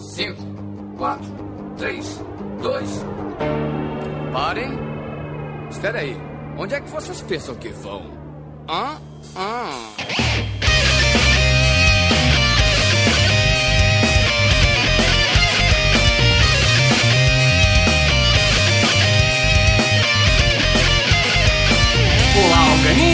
5, 4, 3, 2. Parem. Espera aí. Onde é que vocês pensam que vão? Hã? Ah. Olá, organismos!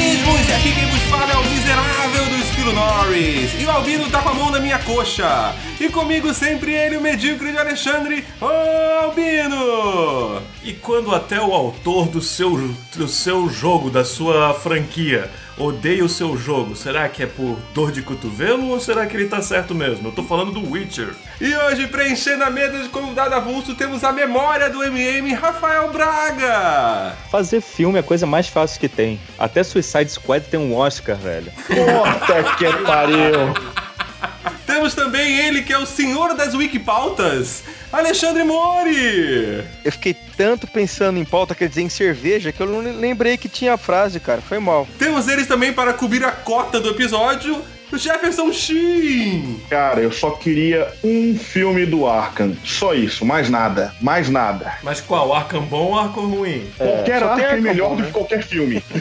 Norris. E o Albino tá com a mão na minha coxa. E comigo sempre ele, o medíocre de Alexandre, Ô Albino! E quando até o autor do seu, do seu jogo, da sua franquia, odeia o seu jogo, será que é por dor de cotovelo ou será que ele tá certo mesmo? Eu tô falando do Witcher. E hoje, preenchendo a mesa de convidado avulso, temos a memória do MM, Rafael Braga! Fazer filme é a coisa mais fácil que tem. Até Suicide Squad tem um Oscar, velho. Puta que pariu! Temos também ele que é o senhor das wikipautas, Alexandre Mori! Eu fiquei tanto pensando em pauta, quer dizer, em cerveja, que eu não lembrei que tinha a frase, cara. Foi mal. Temos eles também para cobrir a cota do episódio, o Jefferson Shin! Cara, eu só queria um filme do Arkham. Só isso, mais nada. Mais nada. Mas qual? Arkham bom ou Arkham ruim? qualquer só tem Arkham é melhor bom, do né? que qualquer filme.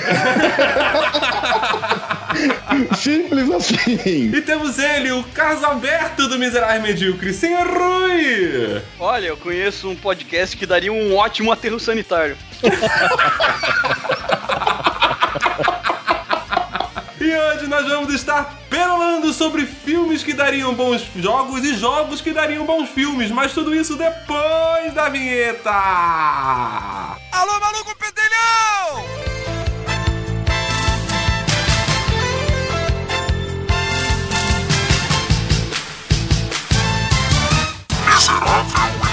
Simples assim. E temos ele, o caso aberto do Miserável Medíocre, Senhor Rui! Olha, eu conheço um podcast que daria um ótimo aterro sanitário. E hoje nós vamos estar perolando sobre filmes que dariam bons jogos e jogos que dariam bons filmes, mas tudo isso depois da vinheta! Alô, maluco pedelhão! Bom,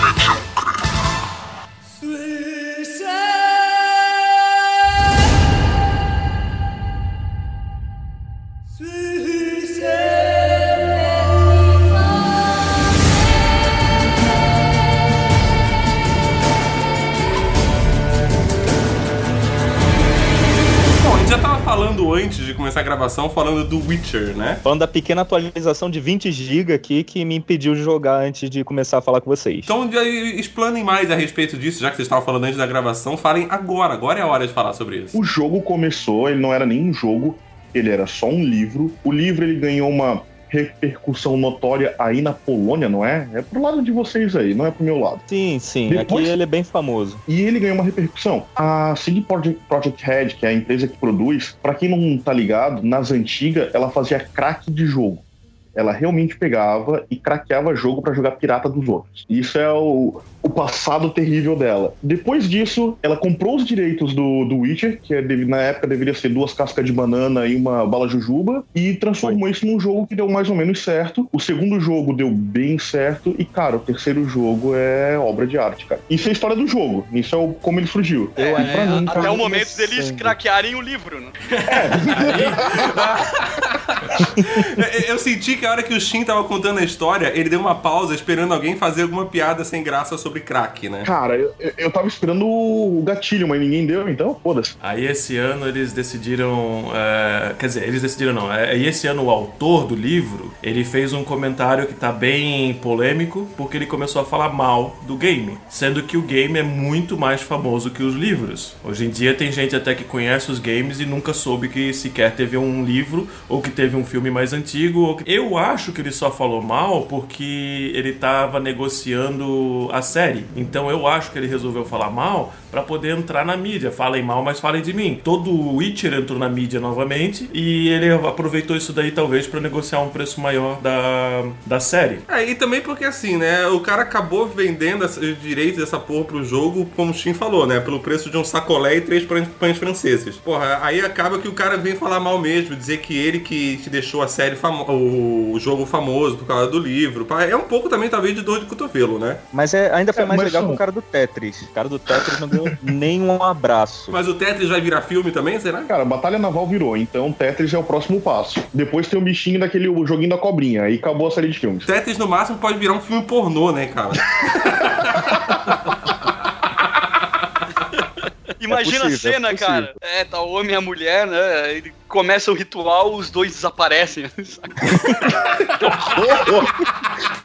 antes de começar a gravação, falando do Witcher, né? Falando da pequena atualização de 20 GB aqui que me impediu de jogar antes de começar a falar com vocês. Então já explanem mais a respeito disso, já que vocês estavam falando antes da gravação, falem agora, agora é a hora de falar sobre isso. O jogo começou, ele não era nem um jogo, ele era só um livro. O livro ele ganhou uma repercussão notória aí na Polônia, não é? É pro lado de vocês aí, não é pro meu lado. Sim, sim. Depois- Aqui ele é bem famoso. E ele ganhou uma repercussão. A CD Projekt, Projekt Red, que é a empresa que produz, pra quem não tá ligado, nas antigas ela fazia crack de jogo. Ela realmente pegava e craqueava jogo pra jogar pirata dos outros. Isso é o, o passado terrível dela. Depois disso, ela comprou os direitos do, do Witcher, que é, na época deveria ser duas cascas de banana e uma bala jujuba, e transformou isso num jogo que deu mais ou menos certo. O segundo jogo deu bem certo, e cara, o terceiro jogo é obra de arte, cara. Isso é a história do jogo, isso é o, como ele surgiu. É, pra mim, até cara, o momento deles craquearem o livro, né? Eu senti que a hora que o Shin tava contando a história, ele deu uma pausa esperando alguém fazer alguma piada sem graça sobre crack, né? Cara, eu, eu tava esperando o gatilho, mas ninguém deu, então foda-se. Aí esse ano eles decidiram. é, quer dizer, eles decidiram não. É, e esse ano o autor do livro ele fez um comentário que tá bem polêmico porque ele começou a falar mal do game, sendo que o game é muito mais famoso que os livros. Hoje em dia tem gente até que conhece os games e nunca soube que sequer teve um livro ou que teve um filme mais antigo. Ou que... Eu acho que ele só falou mal porque ele tava negociando a série. Então eu acho que ele resolveu falar mal pra poder entrar na mídia. Falem mal, mas falem de mim. Todo o Witcher entrou na mídia novamente e ele aproveitou isso daí talvez pra negociar um preço maior da, da série. É, e também porque assim, né? O cara acabou vendendo os direitos dessa porra pro jogo, como o Shin falou, né? Pelo preço de um sacolé e três pães, franceses. Porra, aí acaba que o cara vem falar mal mesmo, dizer que ele que te deixou a série famo o jogo famoso por causa do livro. É um pouco também, talvez, de dor de cotovelo, né? Mas é- ainda foi É, mais mas legal são- que o cara do Tetris. O cara do Tetris não deu nenhum abraço. Mas o Tetris vai virar filme também, será? Cara, Batalha Naval virou, então Tetris é o próximo passo. Depois tem o bichinho daquele o joguinho da cobrinha, aí acabou a série de filmes. Tetris, no máximo, pode virar um filme pornô, né, cara? Imagina possível, a cena, é possível. cara. É, tá o homem e a mulher, né? Ele começa o ritual, os dois desaparecem.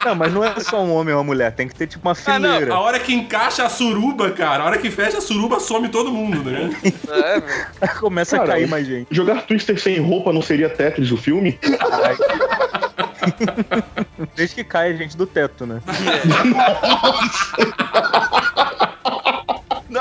Não, mas não é só um homem ou uma mulher, tem que ter tipo uma Ah, fileira. A hora que encaixa a suruba, cara, a hora que fecha a suruba, some todo mundo, né? é, velho. Começa a Cara, cair mais gente. Jogar Twister sem roupa não seria Tetris o filme? Desde que cai a gente do teto, né?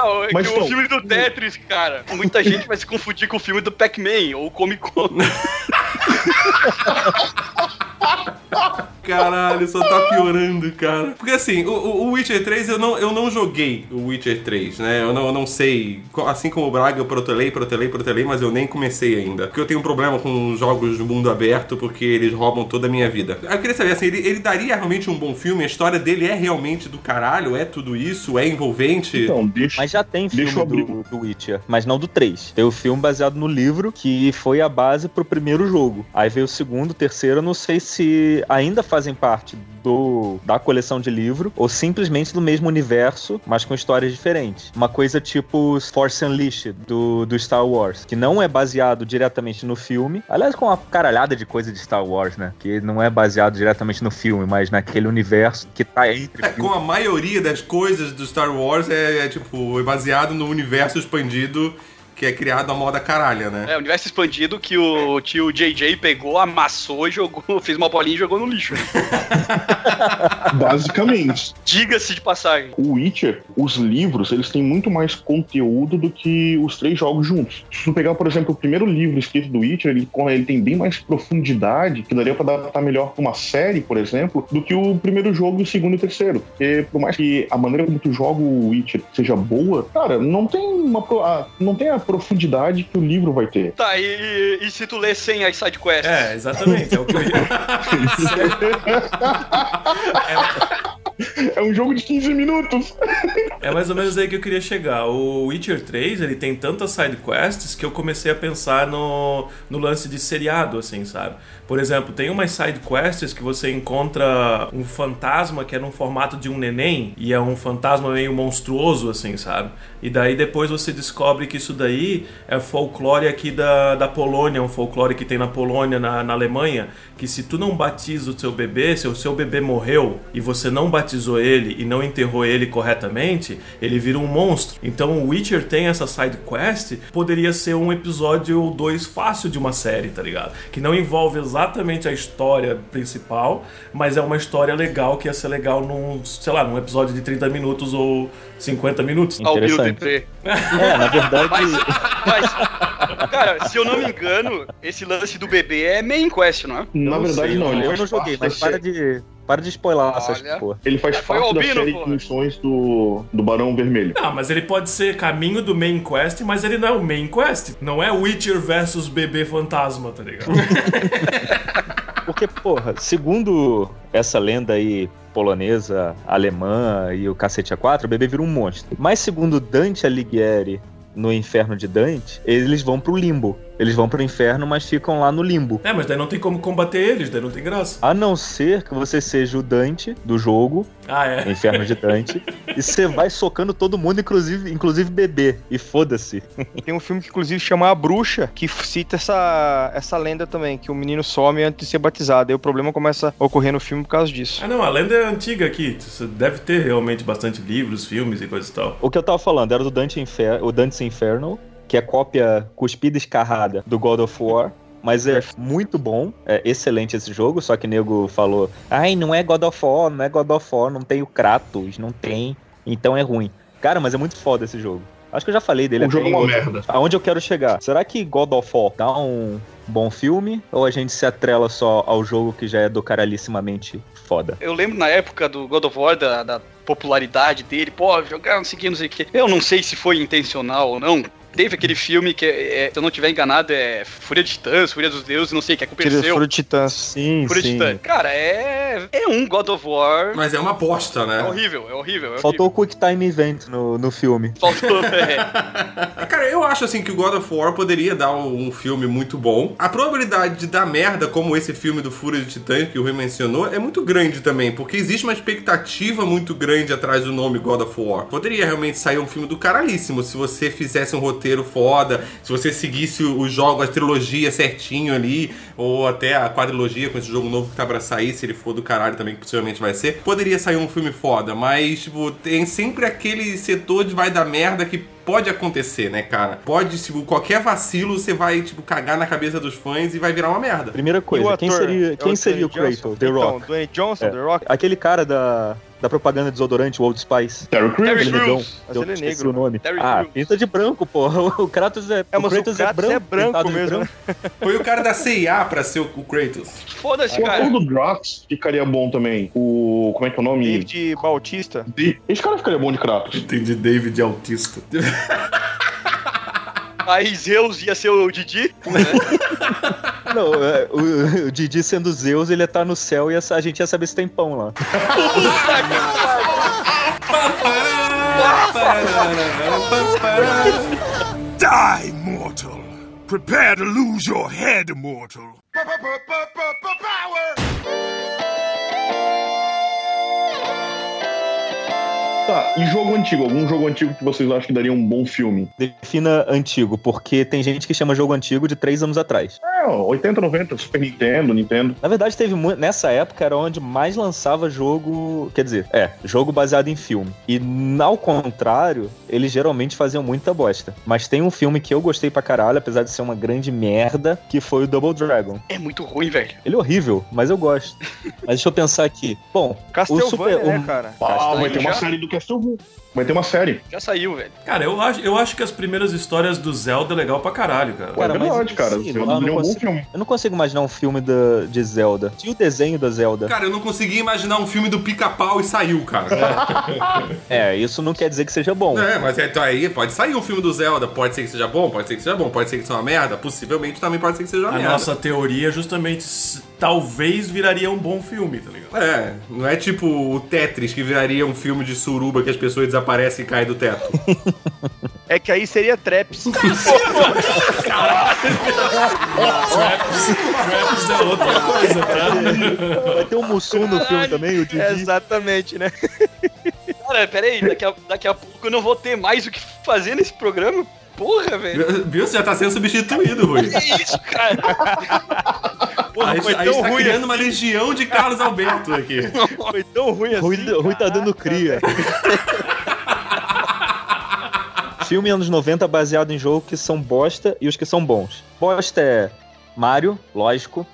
Não, é Mas que então- o filme do Tetris, cara, muita gente vai se confundir com o filme do Pac-Man ou Comic Con. Caralho, só tá piorando, cara. Porque assim, o, o- Witcher 3 eu não, eu não joguei o Witcher 3, né? Eu não, eu não sei. Assim como o Braga, eu protelei, protelei, protelei, mas eu nem comecei ainda. Porque eu tenho um problema com jogos de mundo aberto, porque eles roubam toda a minha vida. Eu queria saber, assim, ele, ele daria realmente um bom filme? A história dele é realmente do caralho? É tudo isso? É envolvente? Então, deixa. Mas já tem filme do, do Witcher, mas não do 3. Tem o filme baseado no livro, que foi a base pro primeiro jogo. Aí veio o segundo, o terceiro, eu não sei se ainda fazem parte do da coleção de livro, ou simplesmente do mesmo universo, mas com histórias diferentes. Uma coisa tipo Force Unleashed, do, do Star Wars, que não é baseado diretamente no filme. Aliás, com uma caralhada de coisa de Star Wars, né? Que não é baseado diretamente no filme, mas naquele universo que tá entre É, com a maioria das coisas do Star Wars é, é, tipo, é baseado no universo expandido que é criado a moda caralha, né? É, o universo expandido que o tio JJ pegou, amassou, jogou, fez uma bolinha e jogou no lixo. Basicamente. Diga-se de passagem. O Witcher, os livros, eles têm muito mais conteúdo do que os três jogos juntos. Se tu pegar, por exemplo, o primeiro livro escrito do Witcher, ele, ele tem bem mais profundidade, que daria pra adaptar melhor pra uma série, por exemplo, do que o primeiro jogo, o segundo e o terceiro. Porque por mais que a maneira como tu joga o Witcher seja boa, cara, não tem uma não tem a profundidade que o livro vai ter. Tá, e, e se tu lê sem as sidequests? É, exatamente. É o que eu ia. É um jogo de 15 minutos. É mais ou menos aí que eu queria chegar. O Witcher 3, ele tem tantas side quests que eu comecei a pensar no, no lance de seriado, assim, sabe? Por exemplo, tem umas side quests que você encontra um fantasma que é num formato de um neném e é um fantasma meio monstruoso, assim, sabe? E daí depois você descobre que isso daí é folclore aqui da, da Polônia, um folclore que tem na Polônia, na, na Alemanha, que se tu não batiza o seu bebê, se o seu bebê morreu e você não batizou ele e não enterrou ele corretamente, ele vira um monstro. Então o Witcher tem essa side quest, poderia ser um episódio ou dois fácil de uma série, tá ligado? Que não envolve exatamente a história principal, mas é uma história legal que ia ser legal num, sei lá, num episódio de 30 minutos ou 50 minutos. Ao Bill Interessante. DP. É, na verdade. Mas, mas, cara, se eu não me engano, esse lance do bebê é main quest, não é? Na verdade, sei, não. Ele Eu não joguei, mas para de, para de spoiler essas Olha. porra. Ele faz É, foi parte da série porra. de missões do, do Barão Vermelho. Não, mas ele pode ser caminho do main quest, mas ele não é o main quest. Não é Witcher versus bebê fantasma, tá ligado? Porque, porra, segundo essa lenda aí polonesa, alemã e o cacete A4, o bebê vira um monstro. Mas segundo Dante Alighieri no Inferno de Dante, eles vão pro limbo. Eles vão pro inferno, mas ficam lá no limbo. é, mas daí não tem como combater eles, daí não tem graça. A não ser que você seja o Dante do jogo, Ah, é. Inferno de Dante, e você vai socando todo mundo, inclusive, inclusive bebê. E foda-se. Tem um filme que inclusive chama A Bruxa, que cita essa, essa lenda também, que o menino some antes de ser batizado. Aí o problema começa a ocorrer no filme por causa disso. Ah, não, a lenda é antiga aqui. Você deve ter realmente bastante livros, filmes e coisa e tal. O que eu tava falando era do Dante Infer o Dante's Inferno, que é cópia cuspida e escarrada do God of War. Mas é muito bom, é excelente esse jogo, só que nego falou, ai, não é God of War, não é God of War, não tem o Kratos, não tem, então é ruim. Cara, mas é muito foda esse jogo. Acho que eu já falei dele O jogo é uma merda. Aonde eu quero chegar? Será que God of War dá um bom filme? Ou a gente se atrela só ao jogo que já é do caralhissimamente foda? Eu lembro na época do God of War, da, da popularidade dele, pô, jogar não sei o que, não sei o que. Eu não sei se foi intencional ou não. Teve aquele filme que, é, se eu não estiver enganado, é Fúria de Titãs, Fúria dos Deuses, não sei, que é com o Perseu. Fúria de Titãs. Sim, Fúria de sim. Titãs. Cara, é é, é um God of War. Mas é uma aposta, É né? horrível, é horrível. É Faltou o horrível. Quick Time Event no, no filme. Faltou, é. Cara, eu acho assim que o God of War poderia dar um, filme muito bom. A probabilidade de dar merda, como esse filme do Fúria de Titã que o Rui mencionou, é muito grande também, porque existe uma expectativa muito grande atrás do nome God of War. Poderia realmente sair um filme do caralhíssimo se você fizesse um roteiro foda, se você seguisse os jogos, a trilogia certinho ali, ou até a quadrilogia com esse jogo novo que tá pra sair, se ele for do caralho também, que possivelmente vai ser. Poderia sair um filme foda, mas, tipo, tem sempre aquele setor de vai dar merda que pode acontecer, né, cara? Pode, tipo, qualquer vacilo você vai, tipo, cagar na cabeça dos fãs e vai virar uma merda. Primeira coisa, quem seria, É quem o seria o Kratos? Johnson? The Então, Rock. Dwayne Johnson, É. The Rock. Aquele cara da, da propaganda de desodorante, o Old Spice. Terry Crews? Terry Aquele Crews. negão. Mas Eu ele é esqueci negro. o nome. Terry ah, Crews. pinta de branco, porra. O Kratos é, É, mas o Kratos Kratos é branco pintado de mesmo, né? Foi o cara da CIA pra ser o, o Kratos. Foda-se, O cara. ator do Drax ficaria bom também. O. Como é que é o nome? David Bautista. De- Esse cara ficaria bom de Kratos. Entendi David Autista. Aí Zeus ia ser o Didi. né? Não, é, o, o Didi sendo Zeus, ele ia estar no céu e a, gente ia saber se tem pão lá. Die, mortal. Prepare to lose your head, mortal. Tá, e jogo antigo? Algum jogo antigo que vocês acham que daria um bom filme? Defina antigo, porque tem gente que chama jogo antigo de três anos atrás. É, 80, 90, Super Nintendo, Nintendo. Na verdade, teve nessa época era onde mais lançava jogo. Quer dizer, é, jogo baseado em filme. E ao contrário, eles geralmente faziam muita bosta. Mas tem um filme que eu gostei pra caralho, apesar de ser uma grande merda, que foi o Double Dragon. É muito ruim, velho. Ele é horrível, mas eu gosto. mas deixa eu pensar aqui. Bom, Castlevania, Super- né, o- cara? Ah, vai ter uma série do Castlevania. Vai ter uma série. Já saiu, velho. Cara, eu acho, eu acho que as primeiras histórias do Zelda é legal pra caralho, cara. Ué, é Cara, mas verdade, cara. sim, Zelda eu não um consigo- filme. eu não consigo imaginar um filme da, de Zelda. Tinha o desenho da Zelda. Cara, eu não consegui imaginar um filme do pica-pau e saiu, cara. É, isso não quer dizer que seja bom. É, mas é, então aí pode sair um filme do Zelda. Pode ser que seja bom, pode ser que seja bom, pode ser que seja uma merda. Possivelmente também pode ser que seja uma A merda. nossa teoria justamente s- talvez viraria um bom filme, tá ligado? É, não é tipo o Tetris que viraria um filme de suruba que as pessoas desaparecem e caem do teto. É que aí seria Traps. Traps é outra coisa, tá? Vai ter o Mussum no filme também, o Didi. Exatamente, né? Cara, pera aí, daqui a, daqui a pouco eu não vou ter mais o que fazer nesse programa. Porra, velho. Viu? Você já tá sendo substituído, Rui. Que isso, cara? a gente, foi a gente tão tá ruim criando uma legião de Carlos Alberto aqui. Foi tão ruim assim. Rui, Rui tá dando cria. Filme anos 90 baseado em jogos que são bosta e os que são bons. Bosta é Mario, lógico.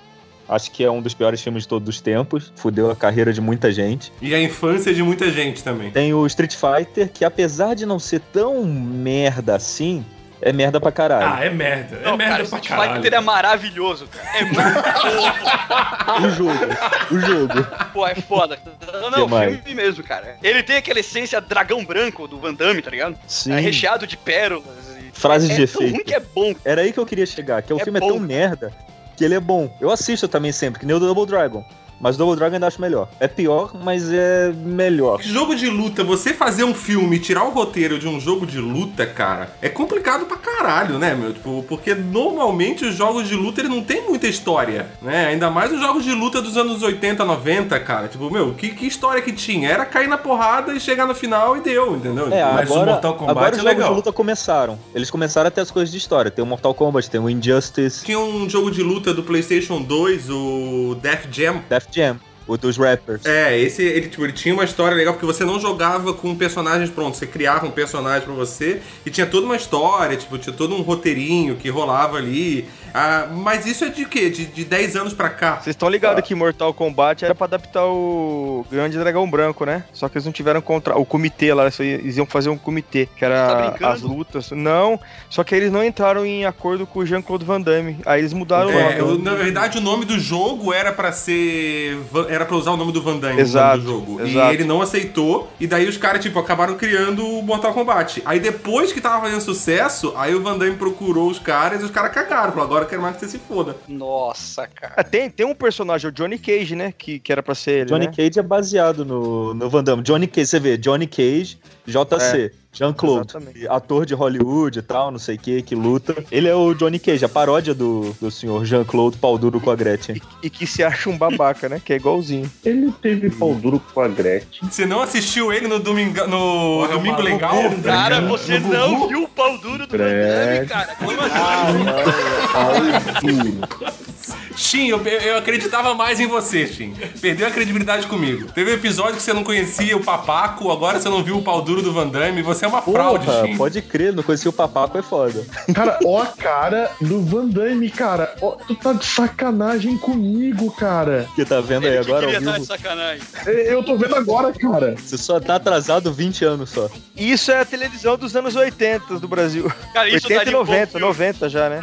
Acho que é um dos piores filmes de todos os tempos. Fudeu a carreira de muita gente. E a infância de muita gente também. Tem o Street Fighter, que apesar de não ser tão merda assim, é merda pra caralho. Ah, é merda. É Não, merda cara, pra Street caralho. Fighter é maravilhoso, cara. É muito O jogo, o jogo. Pô, é foda. Não, não, mais? filme mesmo, cara. Ele tem aquela essência dragão branco do Van Damme, tá ligado? Sim. É recheado de pérolas. e- Frases é de ruim efeito. que é bom. Era aí que eu queria chegar, que o É filme bom. é tão merda que ele é bom. Eu assisto também sempre, que nem o Double Dragon. Mas o Double Dragon ainda acho melhor. É pior, mas é melhor. Jogo de luta, você fazer um filme e tirar o roteiro de um jogo de luta, cara, é complicado pra caralho, né, meu? Tipo, porque normalmente os jogos de luta ele não tem muita história, né? Ainda mais os jogos de luta dos anos 80, 90, cara. Tipo, meu, que, que história que tinha? Era cair na porrada e chegar no final e deu, entendeu? É, Mas o agora, Mortal Kombat agora é os jogos legal. de luta começaram. Eles começaram a ter as coisas de história. Tem o Mortal Kombat, tem o Injustice, Tinha um jogo de luta do PlayStation 2, o Death Jam. Death Jam, o dos rappers. É, esse ele, tipo, ele tinha uma história legal porque você não jogava com personagens prontos, você criava um personagem pra você e tinha toda uma história, tipo, tinha todo um roteirinho que rolava ali. Ah, mas isso é de quê? De, de 10 anos pra cá? Vocês estão ligados que Mortal Kombat era pra adaptar o Grande Dragão Branco, né? Só que eles não tiveram contra o comitê lá, eles iam fazer um comitê, que Tá era brincando? as lutas. Não, só que eles não entraram em acordo com o Jean-Claude Van Damme. Aí eles mudaram o É, nome. o- na verdade, o nome do jogo era pra ser. Era pra usar o nome do Van Damme Exato, no nome do jogo. exato. E ele não aceitou. E daí os caras, tipo, acabaram criando o Mortal Kombat. Aí depois que tava fazendo sucesso, aí o Van Damme procurou os caras e os caras cagaram. Falou, agora agora eu quero mais que você se foda. Nossa, cara. Ah, tem, tem um personagem, o Johnny Cage, né? Que, que era pra ser ele. Johnny né? Cage é baseado no, no Van Damme. Johnny Cage, você vê, Johnny Cage, JC. Jean-Claude, Exatamente. ator de Hollywood e tal, não sei o que, que luta. Ele é o Johnny Cage, a paródia do, do senhor Jean-Claude pau duro com a Gretchen. E que se acha um babaca, né? Que é igualzinho. Ele teve pau duro com a Gretchen. Você não assistiu ele no Domingo, no Porra, Domingo. Legal? Cara, você No não Gugu? viu o pau duro do Damme, cara. Como assim? Pau duro. Shin, eu, eu acreditava mais em você, Shin. Perdeu a credibilidade comigo. Teve um episódio que você não conhecia o papaco, agora você não viu o pau duro do Van Damme. Você é uma fraude, Porra, Shin. pode crer, não conhecia o papaco, é foda. Cara, ó a cara do Van Damme, cara. Ó, tu tá de sacanagem comigo, cara. Que tá vendo aí Ele que agora ao queria estar de sacanagem. Eu tô vendo agora, cara. Você só tá atrasado 20 anos só. Isso é a televisão dos anos 80 do Brasil. Cara, isso 80 e daria um bom 90, filme. 90 já, né?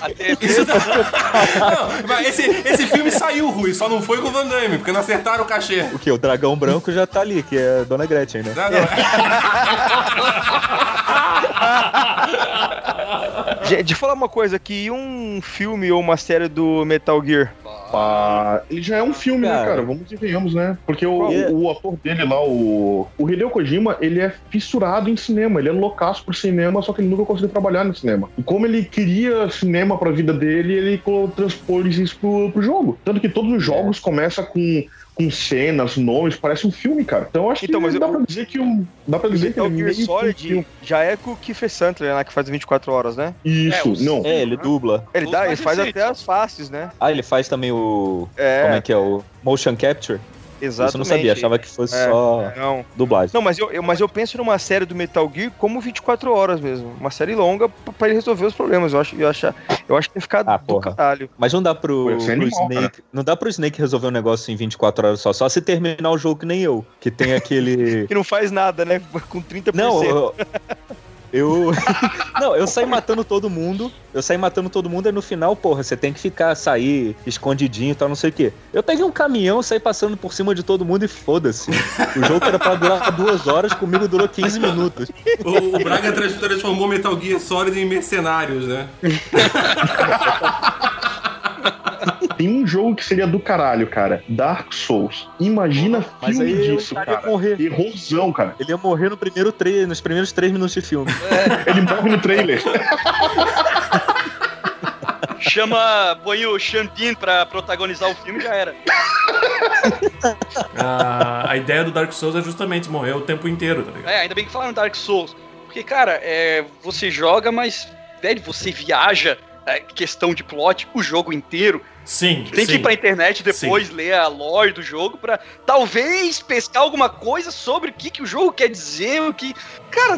A TV Isso dá- Não, esse, esse filme saiu, Rui, só não foi com o Van Damme, porque não acertaram o cachê. O que? O dragão branco já tá ali, que é a Dona Gretchen, né? Não, não. Gente, deixa eu falar uma coisa aqui. Um filme ou uma série do Metal Gear? Ah, ele já é um filme, né, Cara. cara? Vamos e venhamos, né? Porque o, é? o ator dele lá, o, o Hideo Kojima, ele é fissurado em cinema. Ele é loucaço por cinema, só que ele nunca conseguiu trabalhar no cinema. E como ele queria cinema pra vida dele, ele transpôs isso pro, pro jogo. Tanto que todos os jogos começam com, com cenas, nomes, parece um filme, cara. Então eu acho Então, que mas dá eu- pra dizer que um. Dá pra O dizer que é Gear que um Solid filme. já é com o Kiefer Sutherland lá, que faz 24 horas, né? Isso, É, os- não. É, ele dubla. Ele, dá, ele faz até as faces, né? Ah, ele faz também o. É, Como é que é? O motion capture? Exatamente. Isso eu não sabia, achava que fosse É, só Não, dublagem. Não, mas eu, eu- mas eu penso numa série do Metal Gear como 24 horas mesmo. Uma série longa pra pra ele resolver os problemas. Eu acho, eu acho, eu acho que tem que ficar Ah, do porra. caralho. Mas não dá pro, isso é pro animal, Snake. Não dá pro Snake resolver um negócio em 24 horas só. Só se terminar o jogo que nem eu. Que tem aquele. Que não faz nada, né? Com 30%. Não, eu. Eu. não, eu saí matando todo mundo. Eu saí matando todo mundo e no final, porra, você tem que ficar, sair escondidinho e tal, não sei o quê. Eu peguei um caminhão, saí passando por cima de todo mundo e foda-se. O jogo era pra durar duas horas, comigo durou 15 minutos. O, o Braga trans- transformou Metal Gear Solid em mercenários, né? Tem um jogo que seria do caralho, cara. Dark Souls. Imagina Mas filme aí disso, cara morrer. Errosão, cara. Ele ia morrer no primeiro tre... nos primeiros três minutos de filme. Ele morre no trailer. Chama, põe o Xambin pra protagonizar o filme já era. A, a ideia do Dark Souls é justamente morrer o tempo inteiro, tá ligado? É, ainda bem que falaram Dark Souls. Porque, cara, é, você joga, mas, velho, você viaja, é, questão de plot, o jogo inteiro. Sim, Tem sim. que ir pra internet depois, ler a lore do jogo pra talvez pescar alguma coisa sobre o que, que o jogo quer dizer, o que... Cara,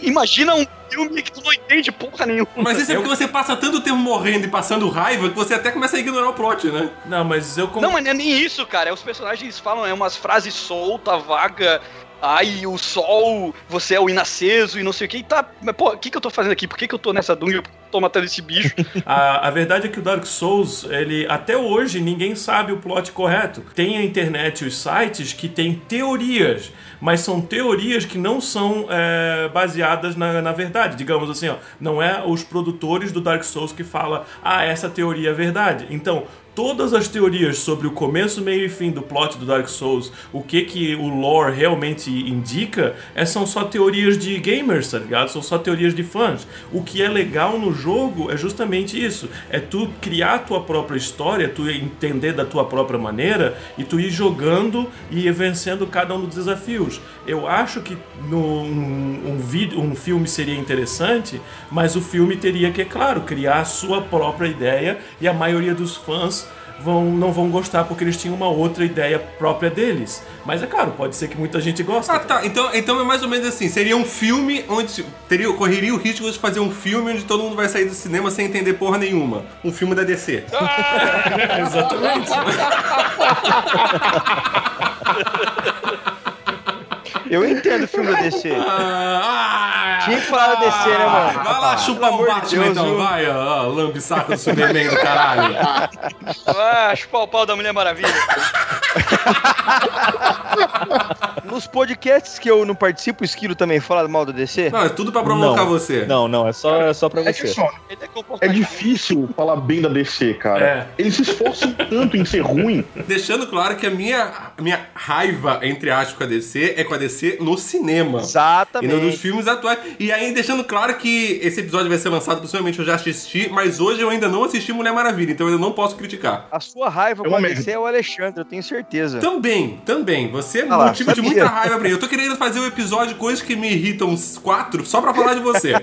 imagina um filme que tu não entende porra nenhuma. Mas isso é porque você passa tanto tempo morrendo e passando raiva que você até começa a ignorar o plot, né? Não, mas eu... com- Não, mas não é nem isso, cara. É os personagens falam é umas frases soltas, vaga. Ai, o sol, você é o inaceso e não sei o que. Tá, mas pô, o que, que eu tô fazendo aqui? Por que, que eu tô nessa dungeon? Por tô matando esse bicho? A, a verdade é que o Dark Souls, ele até hoje ninguém sabe o plot correto. Tem a internet e os sites que têm teorias, mas são teorias que não são é, baseadas na, na verdade. Digamos assim, ó, não é os produtores do Dark Souls que fala, ah, essa teoria é verdade. Então, todas as teorias sobre o começo, meio e fim do plot do Dark Souls, o que que o lore realmente indica, é, são só teorias de gamers, tá ligado? São só teorias de fãs. O que é legal no jogo é justamente isso, é tu criar a tua própria história, tu entender da tua própria maneira e tu ir jogando e ir vencendo cada um dos desafios. Eu acho que no, um, um vídeo, um filme seria interessante, mas o filme teria que, é claro, criar a sua própria ideia e a maioria dos fãs vão, não vão gostar porque eles tinham uma outra ideia própria deles. Mas é claro, pode ser que muita gente goste. Ah, tá. Então, então é mais ou menos assim. Seria um filme onde teria, correria o risco de fazer um filme onde todo mundo vai sair do cinema sem entender porra nenhuma. Um filme da DC. Exatamente. Eu entendo o filme da DC. Ah, Tinha que falar da DC, né, mano? Vai lá chupar Pelo o amor de Batman Deus, então, viu? vai, ó, ó, lambe saco do Superman do caralho. Ah, chupar o pau da Mulher Maravilha. Nos podcasts que eu não participo, o Esquilo também fala mal da DC? Não, é tudo pra provocar Não. você. Não, não, é só, é só pra É você. só, é é difícil falar bem da DC, cara. É. Eles se esforçam tanto em ser ruim. Deixando claro que a minha, a minha raiva, entre aspas, com a DC é com a DC no cinema. E Exatamente. não dos filmes atuais. E aí, deixando claro que esse episódio vai ser lançado, possivelmente eu já assisti, mas hoje eu ainda não assisti Mulher Maravilha, então eu ainda não posso criticar. A sua raiva É com a. DC é o Alexandre, eu tenho certeza. Também, também. Você é Ah lá, motivo de muita raiva pra mim. Eu tô querendo fazer um episódio de coisas que me irritam uns quatro, só pra falar de você.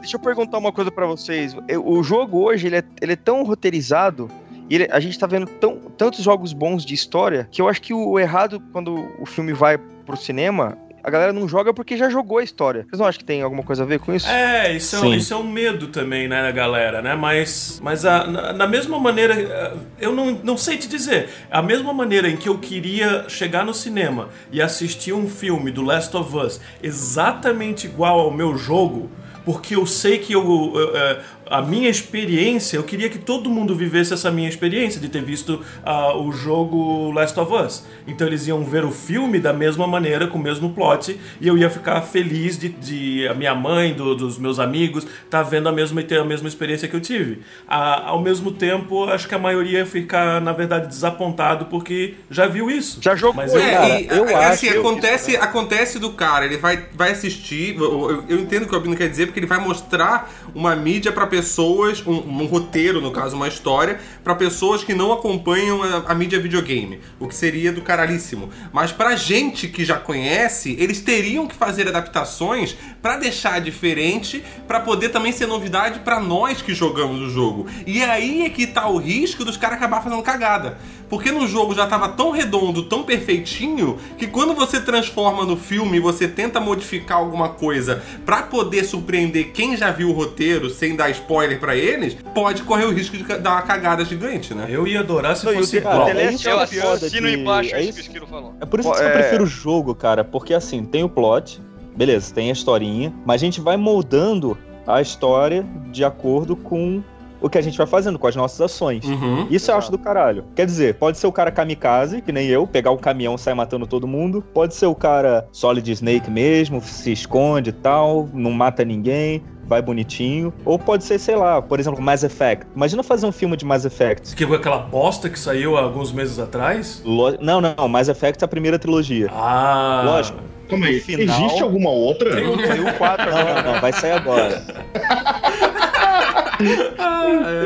Deixa eu perguntar uma coisa pra vocês. O jogo hoje, ele é, ele é tão roteirizado, e ele- a gente tá vendo tão, tantos jogos bons de história, que eu acho que o errado, quando o filme vai pro cinema, a galera não joga porque já jogou a história. Vocês não acham que tem alguma coisa a ver com isso? É, isso é, um, isso é um medo também, né, da galera, né? Mas, mas a, na, na mesma maneira, eu não, não sei te dizer, a mesma maneira em que eu queria chegar no cinema e assistir um filme do Last of Us exatamente igual ao meu jogo, porque eu sei que eu, eu, eh, a minha experiência, eu queria que todo mundo vivesse essa minha experiência de ter visto ah, o jogo Last of Us. Então eles iam ver o filme da mesma maneira, com o mesmo plot, e eu ia ficar feliz de, de a minha mãe, do- dos meus amigos, tá vendo a mesma e ter a mesma experiência que eu tive. Ah, ao mesmo tempo, acho que a maioria ia ficar, na verdade, desapontado porque já viu isso. Já jogou, Mas eu, É, Cara, e, eu é, assim, acontece, acontece do cara, ele vai, vai assistir, eu, eu- eu entendo o que o Albino quer dizer, porque ele vai mostrar uma mídia pra pessoas, um, um roteiro, no caso, uma história, pra pessoas que não acompanham a, a mídia videogame, o que seria do caralhíssimo. Mas pra gente que já conhece, eles teriam que fazer adaptações pra deixar diferente, pra poder também ser novidade pra nós que jogamos o jogo. E aí é que tá o risco dos caras acabar fazendo cagada. Porque no jogo já tava tão redondo, tão perfeitinho, que quando você transforma no filme você tenta modificar alguma coisa pra poder surpreender quem já viu o roteiro sem dar pra eles, pode correr o risco de dar uma cagada gigante, né? eu ia adorar se fosse igual. The Last isso Eu é assino de- embaixo é isso que o Esquilo falou. É por isso que eu É. prefiro o jogo, cara, porque assim, tem o plot, beleza, tem a historinha, mas a gente vai moldando a história de acordo com o que a gente vai fazendo, com as nossas ações. Uhum. Isso eu acho do caralho. Quer dizer, pode ser o cara kamikaze, que nem eu, pegar um caminhão e sair matando todo mundo. Pode ser o cara Solid Snake mesmo, se esconde e tal, não mata ninguém, vai bonitinho. Ou pode ser, sei lá, por exemplo, Mass Effect. Imagina fazer um filme de Mass Effect. Que foi aquela bosta que saiu há alguns meses atrás? Lo- Não, não, Mass Effect é a primeira trilogia. Ah, Lógico. Calma aí, final- existe alguma outra? Saiu o 4 Não, agora. não, não, vai sair agora.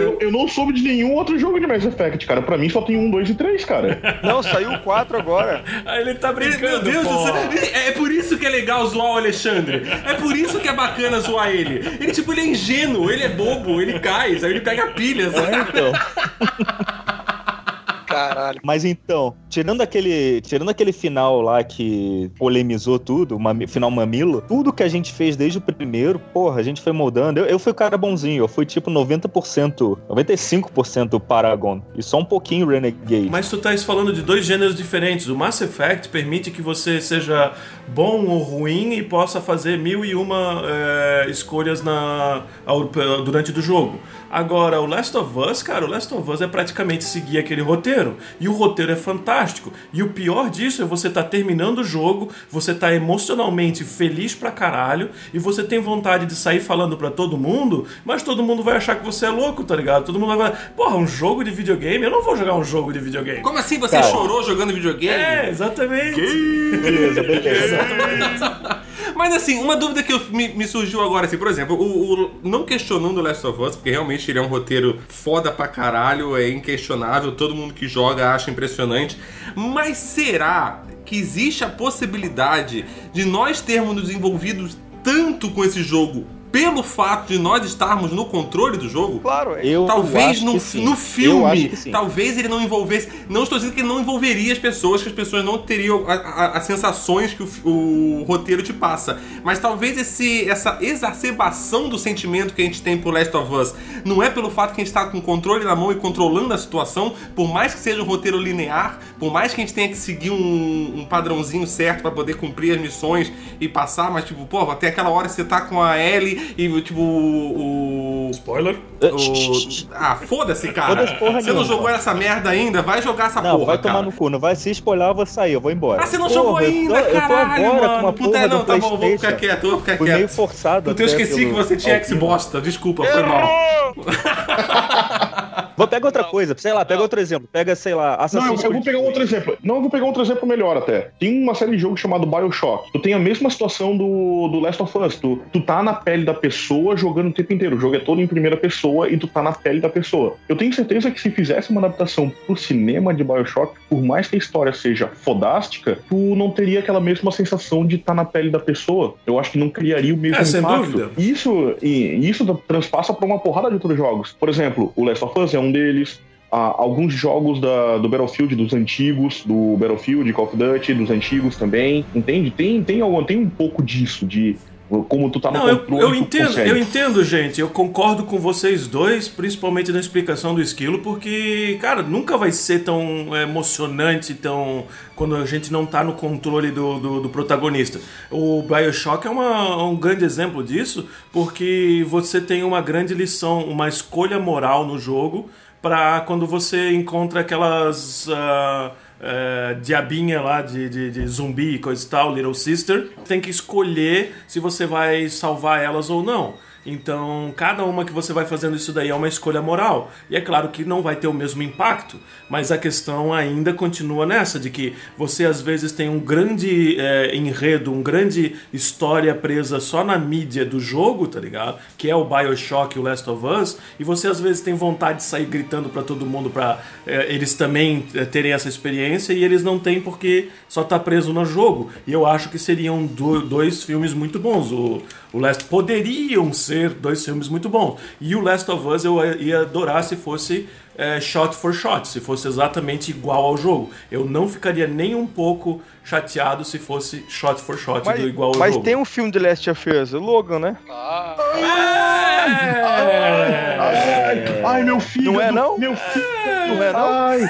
Eu, eu não soube de nenhum outro jogo de Mass Effect, cara. Pra mim só tem um, dois e três, cara. Não, saiu o 4 agora. Ah, ele tá brincando, Meu Deus do céu, é é por isso que é legal zoar o Alexandre. É por isso que é bacana zoar ele. Ele, tipo, ele é ingênuo, ele é bobo, ele cai, aí ele pega pilhas. É, então. Caralho. Mas então, tirando aquele, tirando aquele final lá que polemizou tudo, o mami- final mamilo, tudo que a gente fez desde o primeiro, porra, a gente foi moldando. Eu, eu fui o cara bonzinho, eu fui tipo 90%, 95% Paragon e só um pouquinho Renegade. Mas tu tá falando de dois gêneros diferentes. O Mass Effect permite que você seja bom ou ruim e possa fazer mil e uma é, escolhas na, durante do jogo. Agora, o Last of Us, cara, o Last of Us é praticamente seguir aquele roteiro. E o roteiro é fantástico. E o pior disso é você tá terminando o jogo, você tá emocionalmente feliz pra caralho, e você tem vontade de sair falando pra todo mundo, mas todo mundo vai achar que você é louco, tá ligado? Todo mundo vai falar, porra, um jogo de videogame? Eu não vou jogar um jogo de videogame. Como assim você Cara. chorou jogando videogame? É, exatamente. Beleza, beleza. Mas assim, uma dúvida que eu- me, me surgiu agora, assim, por exemplo, o, o- não questionando Last of Us, porque realmente ele é um roteiro foda pra caralho, é inquestionável, todo mundo que joga acha impressionante. Mas será que existe a possibilidade de nós termos nos envolvidos tanto com esse jogo pelo fato de nós estarmos no controle do jogo? Claro, é. Eu Talvez acho no, no filme, talvez ele não envolvesse. Não estou dizendo que ele não envolveria as pessoas, que as pessoas não teriam a- a- as sensações que o, o roteiro te passa. Mas talvez esse, essa exacerbação do sentimento que a gente tem por Last of Us não é pelo fato que a gente está com o controle na mão e controlando a situação, por mais que seja um roteiro linear, por mais que a gente tenha que seguir um, um padrãozinho certo para poder cumprir as missões e passar, mas tipo, pô, até aquela hora você tá com a Ellie e, e, tipo, o. Spoiler? o- ah, foda-se, cara. Porra você não jogou essa merda ainda? Vai jogar essa Não, porra, vai tomar cara. no cu. Não vai se spoiler, eu vou sair, eu vou embora. Ah, você não Porra, jogou tô- ainda, eu tô, caralho, agora mano. com uma Puta, porra não, do tá bom, vou ficar quieto, eu vou ficar quieto. meio forçado. Puta, eu esqueci pelo- que você tinha. Xbox, desculpa, foi mal. Vou pegar outra coisa, sei lá, pega outro exemplo. Pega, sei lá, Não, eu, Assassin's eu vou pegar um outro exemplo. Não, eu vou pegar outro exemplo melhor até. Tem uma série de jogos chamado Bioshock. Tu tem a mesma situação do, do Last of Us. Tu, tu tá na pele da pessoa jogando o tempo inteiro. O jogo é todo em primeira pessoa e tu tá na pele da pessoa. Eu tenho certeza que se fizesse uma adaptação pro cinema de Bioshock, por mais que a história seja fodástica, tu não teria aquela mesma sensação de estar na pele da pessoa. Eu acho que não criaria o mesmo É, sem impacto. dúvida. Isso, isso transpassa pra uma porrada de outros jogos. Por exemplo, o Last of Us é um deles. Ah, alguns jogos da- do Battlefield, dos antigos, do Battlefield, Call of Duty, dos antigos também, entende? Tem, tem, algum, tem um pouco disso, de como tu tá no Não, eu, controle. eu tu entendo, eu entendo, gente. Eu concordo com vocês dois, principalmente na explicação do esquilo, porque, cara, nunca vai ser tão emocionante, tão. quando a gente não tá no controle do, do, do protagonista. O Bioshock é uma- um grande exemplo disso, porque você tem uma grande lição, uma escolha moral no jogo, para quando você encontra aquelas. ah, é, diabinha lá de, de, de zumbi e coisa e tal, Little Sister, tem que escolher se você vai salvar elas ou não. Então, cada uma que você vai fazendo isso daí é uma escolha moral. E é claro que não vai ter o mesmo impacto, mas a questão ainda continua nessa, de que você às vezes tem um grande é, enredo, um grande história presa só na mídia do jogo, tá ligado? Que é o Bioshock e o Last of Us, e você às vezes tem vontade de sair gritando pra todo mundo pra é, eles também é, terem essa experiência, e eles não têm porque só tá preso no jogo. E eu acho que seriam do- dois filmes muito bons. O, o Last poderiam ser dois filmes muito bons. E o Last of Us eu ia adorar se fosse é, shot for shot, se fosse exatamente igual ao jogo. Eu não ficaria nem um pouco chateado se fosse shot for shot Mas, do igual ao mas jogo. tem um filme do Last of Us, o Logan, né? Ah, Ai, ai, meu filho. Não é, não? Meu filho. Não é, não? Ai,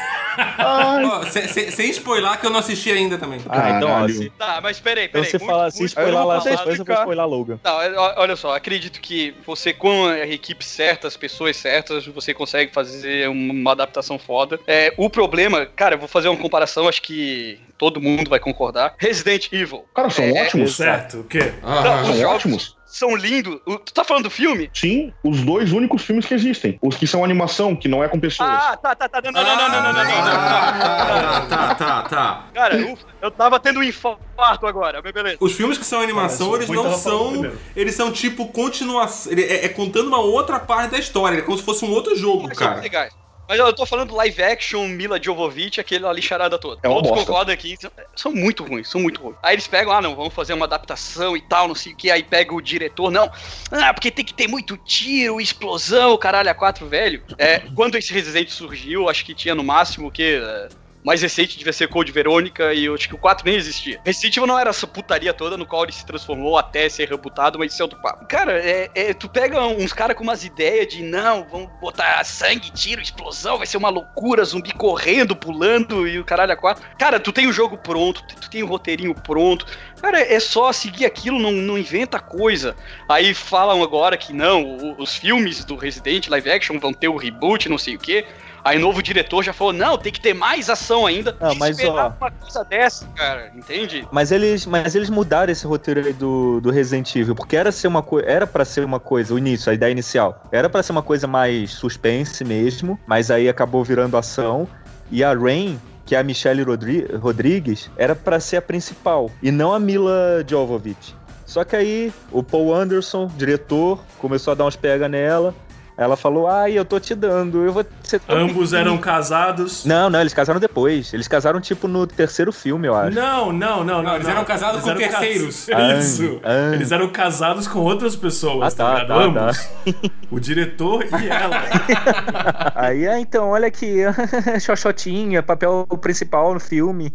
sem, sem- sem spoiler que eu não assisti ainda também. Ah, então, ó, se, tá, mas peraí, então peraí. você muito- falar, se muito- spoiler lá essas coisas, eu vou spoiler Logan. Não, é, olha só, acredito que você com a equipe certa, as pessoas certas, você consegue fazer uma adaptação foda. É, o problema, cara, eu vou fazer uma comparação, acho que todo mundo vai concordar. Resident Evil. Cara, são É, ótimos. Certo, o quê? Ah, Não, São jogos ótimos são lindos. Tu tá falando do filme? Sim, os dois únicos filmes que existem. Os que são animação, que não é com pessoas. Ah, tá, tá, tá. Não, não, não, não, não, não, não, não. Tá, tá, tá. Cara, eu tava tendo um infarto agora, mas beleza. Os filmes que são animação, eles não são. Eles são tipo continuação. É, contando uma outra parte da história. É como se fosse um outro jogo, cara. Mas eu tô falando live action, Mila Jovovich, aquele ali charada toda. É Todos bosta. concordam aqui, são, são muito ruins, são muito ruins. Aí eles pegam, ah não, vamos fazer uma adaptação e tal, não sei o que, aí pega o diretor, não, ah, porque tem que ter muito tiro, explosão, caralho, a quatro, velho. É, quando esse Resident surgiu, acho que tinha no máximo o quê? Mais recente devia ser Code Verônica e eu acho que o 4 nem existia. Resident Evil não era essa putaria toda no qual ele se transformou até ser rebutado, mas isso é outro papo. Cara, é, é- tu pega uns caras com umas ideias de não, vamos botar sangue, tiro, explosão, vai ser uma loucura, zumbi correndo, pulando e o caralho a quatro. Cara, tu tem o jogo pronto, tu tem o roteirinho pronto. Cara, é só seguir aquilo, não, não inventa coisa. Aí falam agora que não, os filmes do Resident live action vão ter o reboot, não sei o quê. Aí novo diretor já falou, não, tem que ter mais ação ainda. Não, mas, Esperar ó. uma coisa dessa, cara, entende? Mas eles, mas eles mudaram esse roteiro aí do, do Resident Evil, porque era ser uma era para ser uma coisa, o início, a ideia inicial, era pra ser uma coisa mais suspense mesmo, mas aí acabou virando ação e a Rain, que é a Michelle Rodri Rodrigues, era pra ser a principal e não a Mila Jovovich. Só que aí o Paul Anderson, diretor, começou a dar uns pega nela. Ela falou: "Ai, eu tô te dando, eu vou Ambos amiguinha." eram casados. Não, não, eles casaram depois. Eles casaram tipo no terceiro filme, eu acho. Não, não, não, não. eles eram casados com eram cas- terceiros. Ah, Isso. ah. Eles eram casados com outras pessoas, Ah, tá, ligado? tá, Ambos. O diretor e ela. Aí, ah, então, olha aqui, Xoxotinha, papel principal no filme.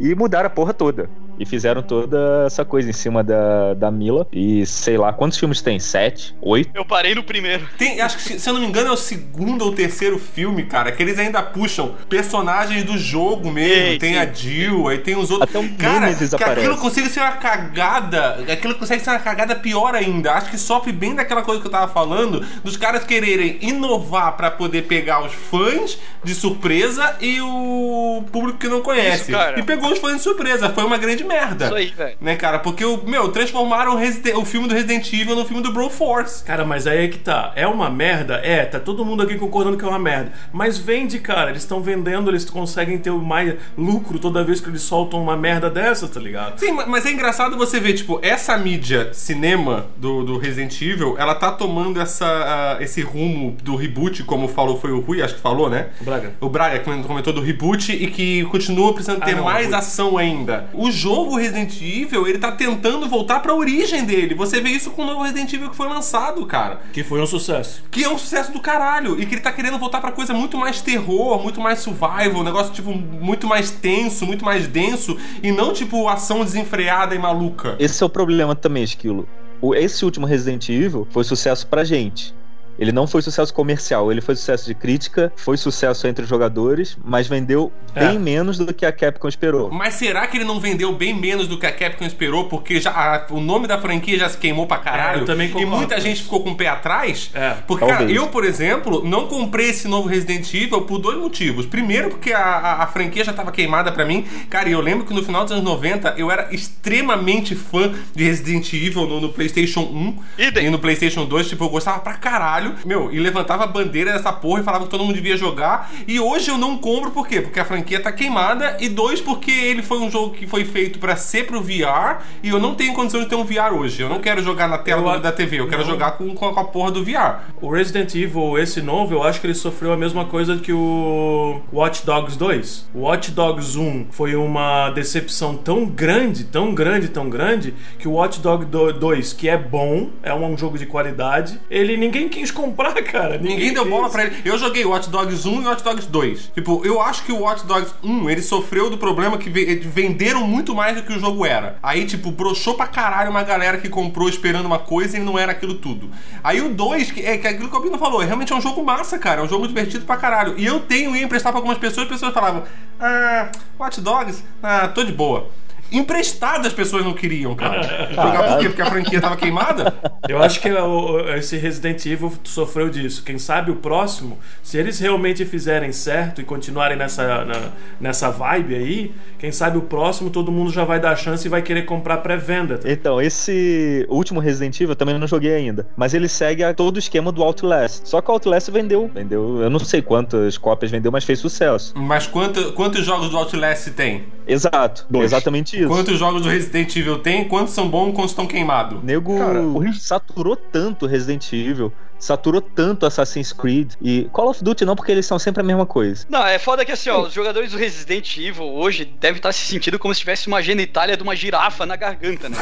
e mudaram a porra toda. E fizeram toda essa coisa em cima da, da Mila. E sei lá, quantos filmes tem? Sete? Oito? Eu parei no primeiro. Tem, acho que, se eu não me engano, é o segundo ou terceiro filme, cara, que eles ainda puxam personagens do jogo mesmo. Ei, tem sim. a Jill, aí tem os outros. Até o cara, que aparece. aquilo consegue ser uma cagada. Aquilo consegue ser uma cagada pior ainda. Acho que sofre bem daquela coisa que eu tava falando, dos caras quererem inovar pra poder pegar os fãs de surpresa e o público que não conhece. Isso, cara. E pegou os fãs de surpresa. Foi uma grande merda. Isso aí, velho. Né, cara? Porque, o, meu, transformaram o, o filme do Resident Evil no filme do Broforce. Cara, mas aí é que tá. É uma merda? É, tá todo mundo aqui concordando que é uma merda. Mas vende, cara. Eles estão vendendo, eles conseguem ter mais lucro toda vez que eles soltam uma merda dessa, tá ligado? Sim, ma- mas é engraçado você ver, tipo, essa mídia cinema do, do Resident Evil, ela tá tomando essa, ah, esse rumo do reboot, como falou, foi o Rui, acho que falou, né? O Braga. O Braga que comentou do reboot e que continua precisando Ah, ter não, mais ação ainda. O jogo Resident Evil, ele tá tentando voltar pra origem dele. Você vê isso com o novo Resident Evil que foi lançado, cara. Que foi um sucesso. Que é um sucesso do caralho. E que ele tá querendo voltar pra coisa muito mais terror, muito mais survival, um negócio, tipo, muito mais tenso, muito mais denso. E não, tipo, ação desenfreada e maluca. Esse é o problema também, Esquilo. O- Esse último Resident Evil foi sucesso pra gente. Ele não foi sucesso comercial, ele foi sucesso de crítica, foi sucesso entre os jogadores, mas vendeu É. bem menos do que a Capcom esperou. Mas será que ele não vendeu bem menos do que a Capcom esperou? Porque já, a- o nome da franquia já se queimou pra caralho. É, eu também E concordo muita com gente ficou com o pé atrás. É, Porque, cara, eu, por exemplo, não comprei esse novo Resident Evil por dois motivos. Primeiro, porque a, a- a franquia já tava queimada pra mim. Cara, e eu lembro que no final dos anos 90 eu era extremamente fã de Resident Evil no, no PlayStation 1 Idem. e no PlayStation 2. Tipo, eu gostava pra caralho. Meu, e levantava a bandeira dessa porra e falava que todo mundo devia jogar. E hoje eu não compro por quê? Porque a franquia tá queimada. E dois, porque ele foi um jogo que foi feito pra ser pro VR. E eu não tenho condição de ter um VR hoje. Eu não quero jogar na tela Eu da TV. Eu quero não. jogar com, com a porra do VR. O Resident Evil, esse novo, eu acho que ele sofreu a mesma coisa que o Watch Dogs 2. O Watch Dogs 1 foi uma decepção tão grande, tão grande, tão grande, que o Watch Dogs 2, que é bom, é um jogo de qualidade, ele ninguém quis comprar, cara. Ninguém deu quis. bola pra ele. Eu joguei Watch Dogs 1 e Watch Dogs 2. Tipo, eu acho que o Watch Dogs 1, ele sofreu do problema que ve- venderam muito mais do que o jogo era. Aí, tipo, broxou pra caralho uma galera que comprou esperando uma coisa e não era aquilo tudo. Aí o 2, que é, que é aquilo que o Bino falou, realmente é um jogo massa, cara. É um jogo divertido pra caralho. E eu tenho e ia emprestar pra algumas pessoas e as pessoas falavam, ah, Watch Dogs, ah, tô de boa. Emprestado as pessoas não queriam, cara. Jogar por quê? Porque a franquia tava queimada? Eu acho que o- o- esse Resident Evil sofreu disso. Quem sabe o próximo, se eles realmente fizerem certo e continuarem nessa, na- nessa vibe aí, quem sabe o próximo todo mundo já vai dar a chance e vai querer comprar pré-venda. Então, esse último Resident Evil eu também não joguei ainda, mas ele segue a todo o esquema do Outlast. Só que o Outlast vendeu, vendeu, eu não sei quantas cópias vendeu, mas fez sucesso. Mas quanto- quantos jogos do Outlast tem? Exato, Dois. exatamente isso. Quantos jogos do Resident Evil tem? Quantos são bons quantos estão queimados? Nego Cara, o saturou tanto Resident Evil, saturou tanto Assassin's Creed e Call of Duty não, porque eles são sempre a mesma coisa. Não, é foda que assim, ó, os jogadores do Resident Evil hoje devem estar se sentindo como se tivesse uma genitália de uma girafa na garganta, né?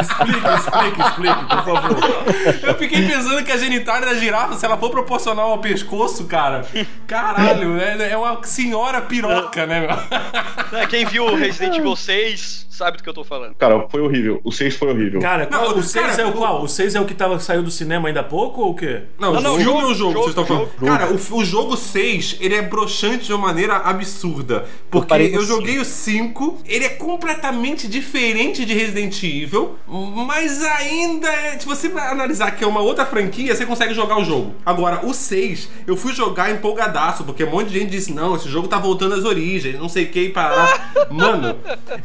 Explique, explique, explique, por favor. Eu fiquei pensando que a genitália da girafa, se ela for proporcional ao pescoço, cara, caralho, né? É uma senhora piroca, né, meu? Quem viu o Resident Evil 6 sabe do que eu tô falando. Cara, foi horrível. O 6 foi horrível. Cara, qual- Não, o 6 cara, é o o- qual? O 6 é o que tava, saiu do cinema ainda há pouco ou o quê? Não, Não, não, o filme ou o jogo, jogo, vocês estão falando? jogo. Cara, o, o jogo 6, ele é broxante de uma maneira absurda. Porque no eu joguei o 5, ele é completamente diferente de Resident Evil, mas ainda, é, se você vai analisar que é uma outra franquia, você consegue jogar o jogo. Agora, o 6, eu fui jogar empolgadaço, porque um monte de gente disse, não, esse jogo tá voltando às origens, não sei o que e parar. Mano,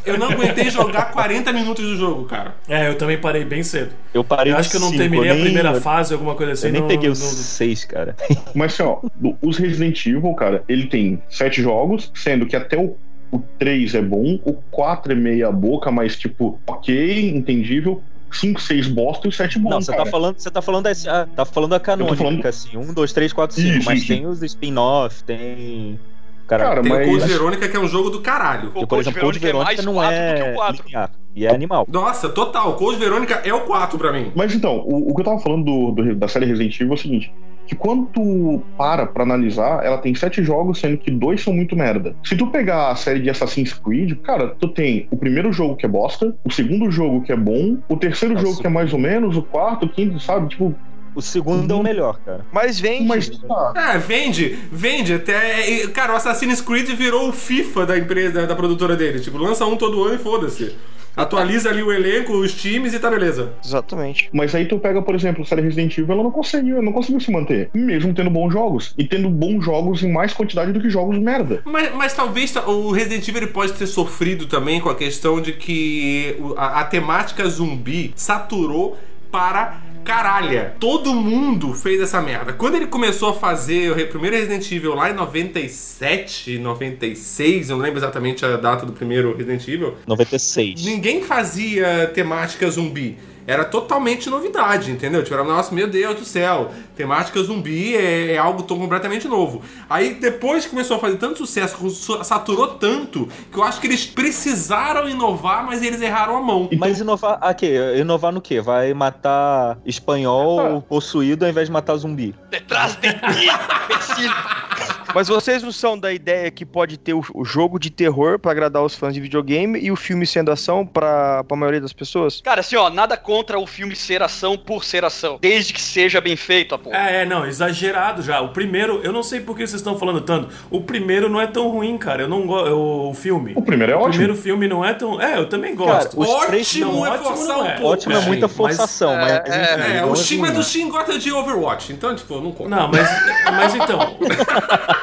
eu não aguentei jogar 40 minutos do jogo, cara. É, eu também parei bem cedo. Eu parei Eu acho que eu não cinco, terminei eu a primeira fase, alguma coisa assim. Eu nem não- peguei os seis, cara. Mas assim, ó, do- os Resident Evil, cara, ele tem sete jogos, sendo que até o, o 3 é bom, o 4 é meia boca, mas tipo, ok, entendível. 5, 6 bosta e o 7 bom, Não, você tá falando, você tá falando desse, ah, tá falando da canônica, falando- assim, um, dois, três, quatro, cinco, Isso, mas isso. tem os spin-off, tem... Cara, Cara, Tem o mas- Code Verônica, que é um jogo do caralho. O por Code exemplo, Code Verônica é mais Verônica não 4 do que é o 4. linear, e é animal. Nossa, total. Code Verônica é o 4 pra mim. Mas então, o, o que eu tava falando do, do- da série Resident Evil é o seguinte: que quando tu para pra analisar, ela tem sete jogos, sendo que dois são muito merda. Se tu pegar a série de Assassin's Creed, cara, tu tem o primeiro jogo que é bosta, o segundo jogo que é bom, o terceiro Nossa. jogo que é mais ou menos, o quarto, o quinto, sabe? Tipo, O segundo é o melhor, cara. Mas vende. mas tá. É, vende, vende. Até. e, Cara, o Assassin's Creed virou o FIFA da empresa, da produtora dele. Tipo, lança um todo ano e foda-se. Atualiza ali o elenco, os times e tá beleza. Exatamente. Mas aí tu pega, por exemplo, a série Resident Evil, ela não conseguiu, não conseguiu se manter. Mesmo tendo bons jogos. E tendo bons jogos em mais quantidade do que jogos merda. Mas, mas talvez ta- o Resident Evil ele pode ter sofrido também com a questão de que a, a temática zumbi saturou para caralha. Todo mundo fez essa merda. Quando ele começou a fazer o primeiro Resident Evil lá em 97, 96, eu não lembro exatamente a data do primeiro Resident Evil, 96. ninguém fazia temática zumbi. Era totalmente novidade, entendeu? Tipo, era, nossa, meu Deus do céu, temática zumbi é, é algo tão completamente novo. Aí, depois que começou a fazer tanto sucesso, su- saturou tanto, que eu acho que eles precisaram inovar, mas eles erraram a mão. Mas inovar. Ah, quê? Inovar no quê? Vai matar espanhol possuído ao invés de matar zumbi. Detrás de ti. Mas vocês não são da ideia que pode ter o, o jogo de terror pra agradar os fãs de videogame e o filme sendo ação pra, pra maioria das pessoas? Cara, assim, ó, nada contra o filme ser ação por ser ação. Desde que seja bem feito, a porra. É, é, não, exagerado já. O primeiro, eu não sei por que vocês estão falando tanto. O primeiro não é tão ruim, cara. Eu não gosto. O filme. O primeiro é O ótimo. primeiro filme não é tão. É, eu também Cara, gosto. os três. Ótimo Não, é ótimo forçar não um é. pouco. Ótimo é Sim, muita mas- forçação, é, mas. é, enfim, É, não o é Shin, ruim, mas né? o Shin gosta de Overwatch, então, tipo, não conta. Não, mas, mas então.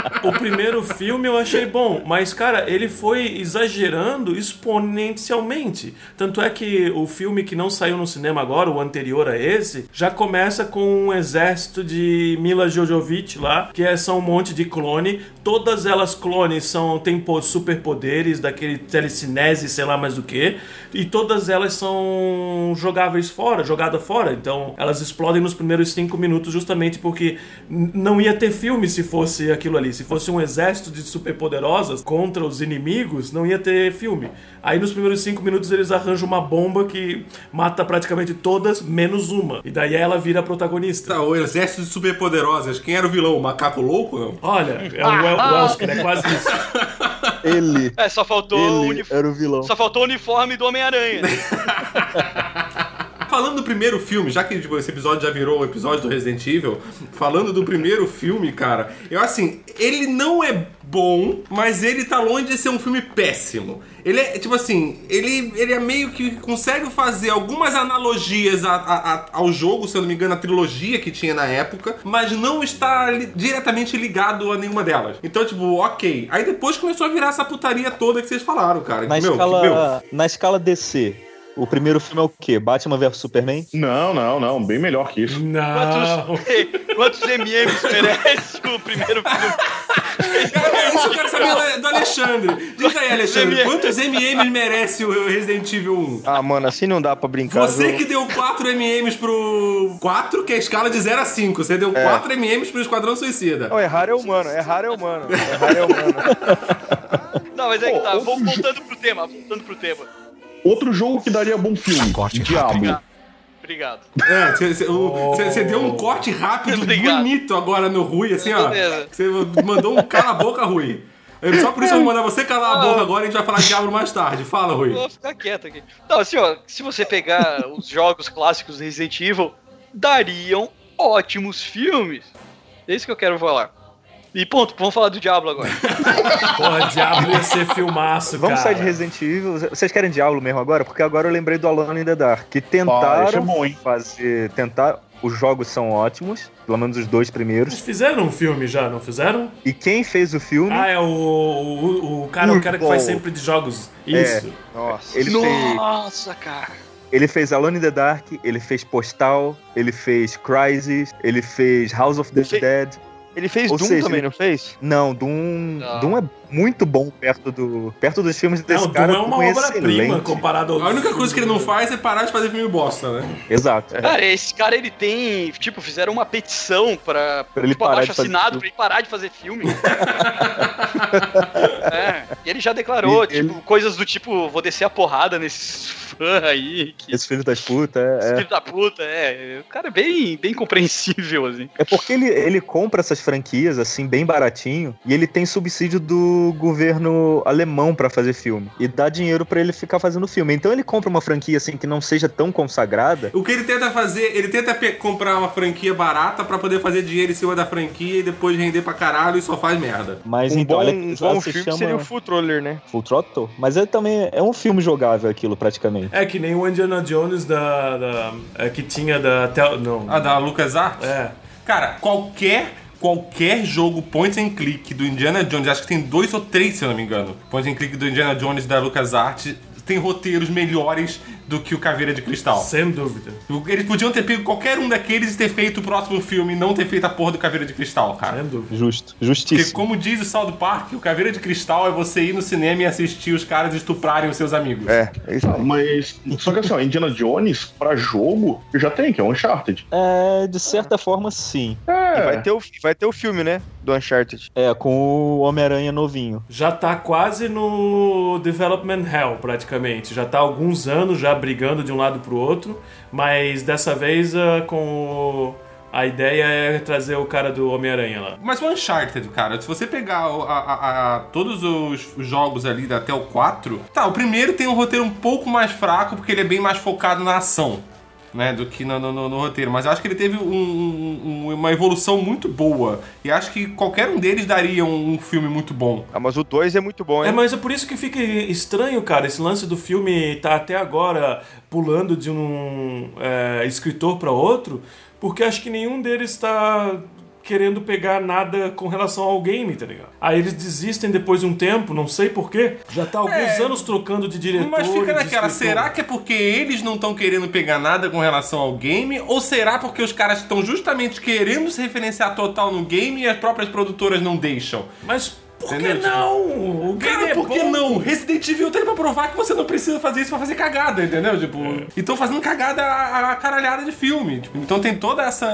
O primeiro filme eu achei bom, mas cara, ele foi exagerando exponencialmente. Tanto é que o filme que não saiu no cinema agora, o anterior a esse, já começa com um exército de Mila Jojovic lá, que é, são um monte de clone. Todas elas clones são têm po- superpoderes daquele telecinese, sei lá mais do que, e todas elas são jogáveis fora, jogadas fora. Então elas explodem nos primeiros cinco minutos justamente porque não ia ter filme se fosse aquilo ali. Se fosse um exército de superpoderosas contra os inimigos, não ia ter filme. Aí nos primeiros cinco minutos eles arranjam uma bomba que mata praticamente todas, menos uma. E daí ela vira a protagonista. Tá, o exército de superpoderosas, quem era o vilão? O macaco louco, não? Olha, é o El- o Elsker, é quase isso. Ele. É, só faltou o Ele unif- era o vilão. Só faltou o uniforme do Homem-Aranha. Falando do primeiro filme, já que tipo, esse episódio já virou o episódio do Resident Evil, falando do primeiro filme, cara, eu assim, ele não é bom, mas ele tá longe de ser um filme péssimo. Ele é, tipo assim, ele, ele é meio que consegue fazer algumas analogias a- a- a- ao jogo, se eu não me engano, a trilogia que tinha na época, mas não está li- diretamente ligado a nenhuma delas. Então, tipo, ok. Aí depois começou a virar essa putaria toda que vocês falaram, cara. Na, Meu, escala, que- meu, na escala DC, o primeiro filme é o quê? Batman vs Superman? Não, não, não. Bem melhor que isso. Não. Quantos, quantos MMs merece o primeiro filme? É isso eu quero saber do Alexandre. Diz aí, Alexandre, quantos MMs merece o Resident Evil 1? Ah, mano, assim não dá pra brincar. Você viu? que deu 4 MMs pro 4, que é a escala de 0 a 5. Você deu 4 MMs pro Esquadrão Suicida. Não, errar é humano, errar é humano. Errar é humano. Não, mas é que tá. Vou voltando pro tema, voltando pro tema. Outro jogo que daria bom filme. Diablo. Obrigado. É, você deu um corte rápido, Obrigado. bonito agora no Rui, assim, ó. Você mandou um cala a boca, Rui. Eu- Só por isso eu vou mandar você calar a boca agora e a gente vai falar Diablo mais tarde. Fala, Rui. Vou ficar quieto aqui. Não, assim, ó, se você pegar os jogos clássicos do Resident Evil, dariam ótimos filmes. É isso que eu quero falar. E ponto, vamos falar do Diablo agora. Porra, Diablo ia ser filmaço, Vamos cara. sair de Resident Evil. Vocês querem Diablo mesmo agora? Porque agora eu lembrei do Alone in the Dark. Que é tentaram bom, hein? fazer. Tentar. Os jogos são ótimos, pelo menos os dois Eles primeiros. fizeram um filme já, não fizeram? E quem fez o filme, Ah, é o, o, o cara, o cara que faz sempre de jogos. Isso. Nossa. ele fez. Nossa, cara. Ele fez Alone in the Dark, ele fez Postal, ele fez Crysis, ele fez House of the Dead. Ele fez Ou Doom seja, também, ele- não fez? Não, Doom, Não. Doom é muito bom perto do perto dos filmes desse Não, cara. Doom é uma é obra-prima comparado ao. A única coisa que ele não faz é parar de fazer filme bosta, né? Exato. Cara, esse cara ele tem. Tipo, fizeram uma petição pra. Pra ele tipo, parar abaixo de fazer assinado filme. pra ele parar de fazer filme. é. E ele já declarou, E ele- tipo, coisas do tipo, vou descer a porrada nesses fã aí. Que... Esse filho das putas, é, é. Filho da puta, é. O cara é bem, bem compreensível, assim. É porque ele, ele compra essas franquias, assim, bem baratinho, e ele tem subsídio do governo alemão pra fazer filme. E dá dinheiro pra ele ficar fazendo filme. Então ele compra uma franquia, assim, que não seja tão consagrada. O que ele tenta fazer, ele tenta comprar uma franquia barata pra poder fazer dinheiro em cima da franquia e depois render pra caralho e só faz merda. Mas Um então, bom, um bom se filme chama seria o Full Troller, né? Full Throttle. Mas ele também é um filme jogável aquilo, praticamente. É que nem o Indiana Jones da. da é, que tinha da. Tel, não. Ah, da LucasArts? É. Cara, qualquer qualquer jogo point and click do Indiana Jones, acho que tem dois ou três, se eu não me engano. Point and click do Indiana Jones da LucasArts tem roteiros melhores do que o Caveira de Cristal. Sem dúvida. Eles podiam ter pego qualquer um daqueles e ter feito o próximo filme e não ter feito a porra do Caveira de Cristal, cara. Sem dúvida. Justo. Porque, Justíssimo. como diz o South Park, o Caveira de Cristal é você ir no cinema e assistir os caras estuprarem os seus amigos. É, é isso Ah, aí. Mas, só que assim, ó, Indiana Jones, pra jogo, já tem, que é o Uncharted. É, de certa forma, sim. É, E vai ter, o, vai ter o filme, né? Do Uncharted. É, com o Homem-Aranha novinho. Já tá quase no Development Hell, praticamente. Já tá há alguns anos já brigando de um lado pro outro, mas dessa vez ah, com o- a ideia é trazer o cara do Homem-Aranha lá. Mas o Uncharted, cara, se você pegar o- a- a- a- todos os os jogos ali até o 4, tá, o primeiro tem um roteiro um pouco mais fraco, porque ele é bem mais focado na ação, né, do que no, no- no- no roteiro. Mas eu acho que ele teve um- um- uma evolução muito boa. E acho que qualquer um deles daria um, um filme muito bom. Ah, mas o 2 é muito bom, É, hein? mas é por isso que fica estranho, cara, esse lance do filme tá até agora pulando de um é, escritor para outro, porque acho que nenhum deles tá querendo pegar nada com relação ao game, tá ligado? Aí eles desistem depois de um tempo, não sei porquê. Já tá alguns É, anos trocando de diretor. Mas fica naquela, será que é porque eles não estão querendo pegar nada com relação ao game? Ou será porque os caras estão justamente querendo se referenciar total no game e as próprias produtoras não deixam? Mas por que não? O Cara, é por que bom. não? Resident Evil tem pra provar que você não precisa fazer isso pra fazer cagada, entendeu? Tipo, e tão fazendo cagada a, a caralhada de filme. Tipo, então tem toda essa,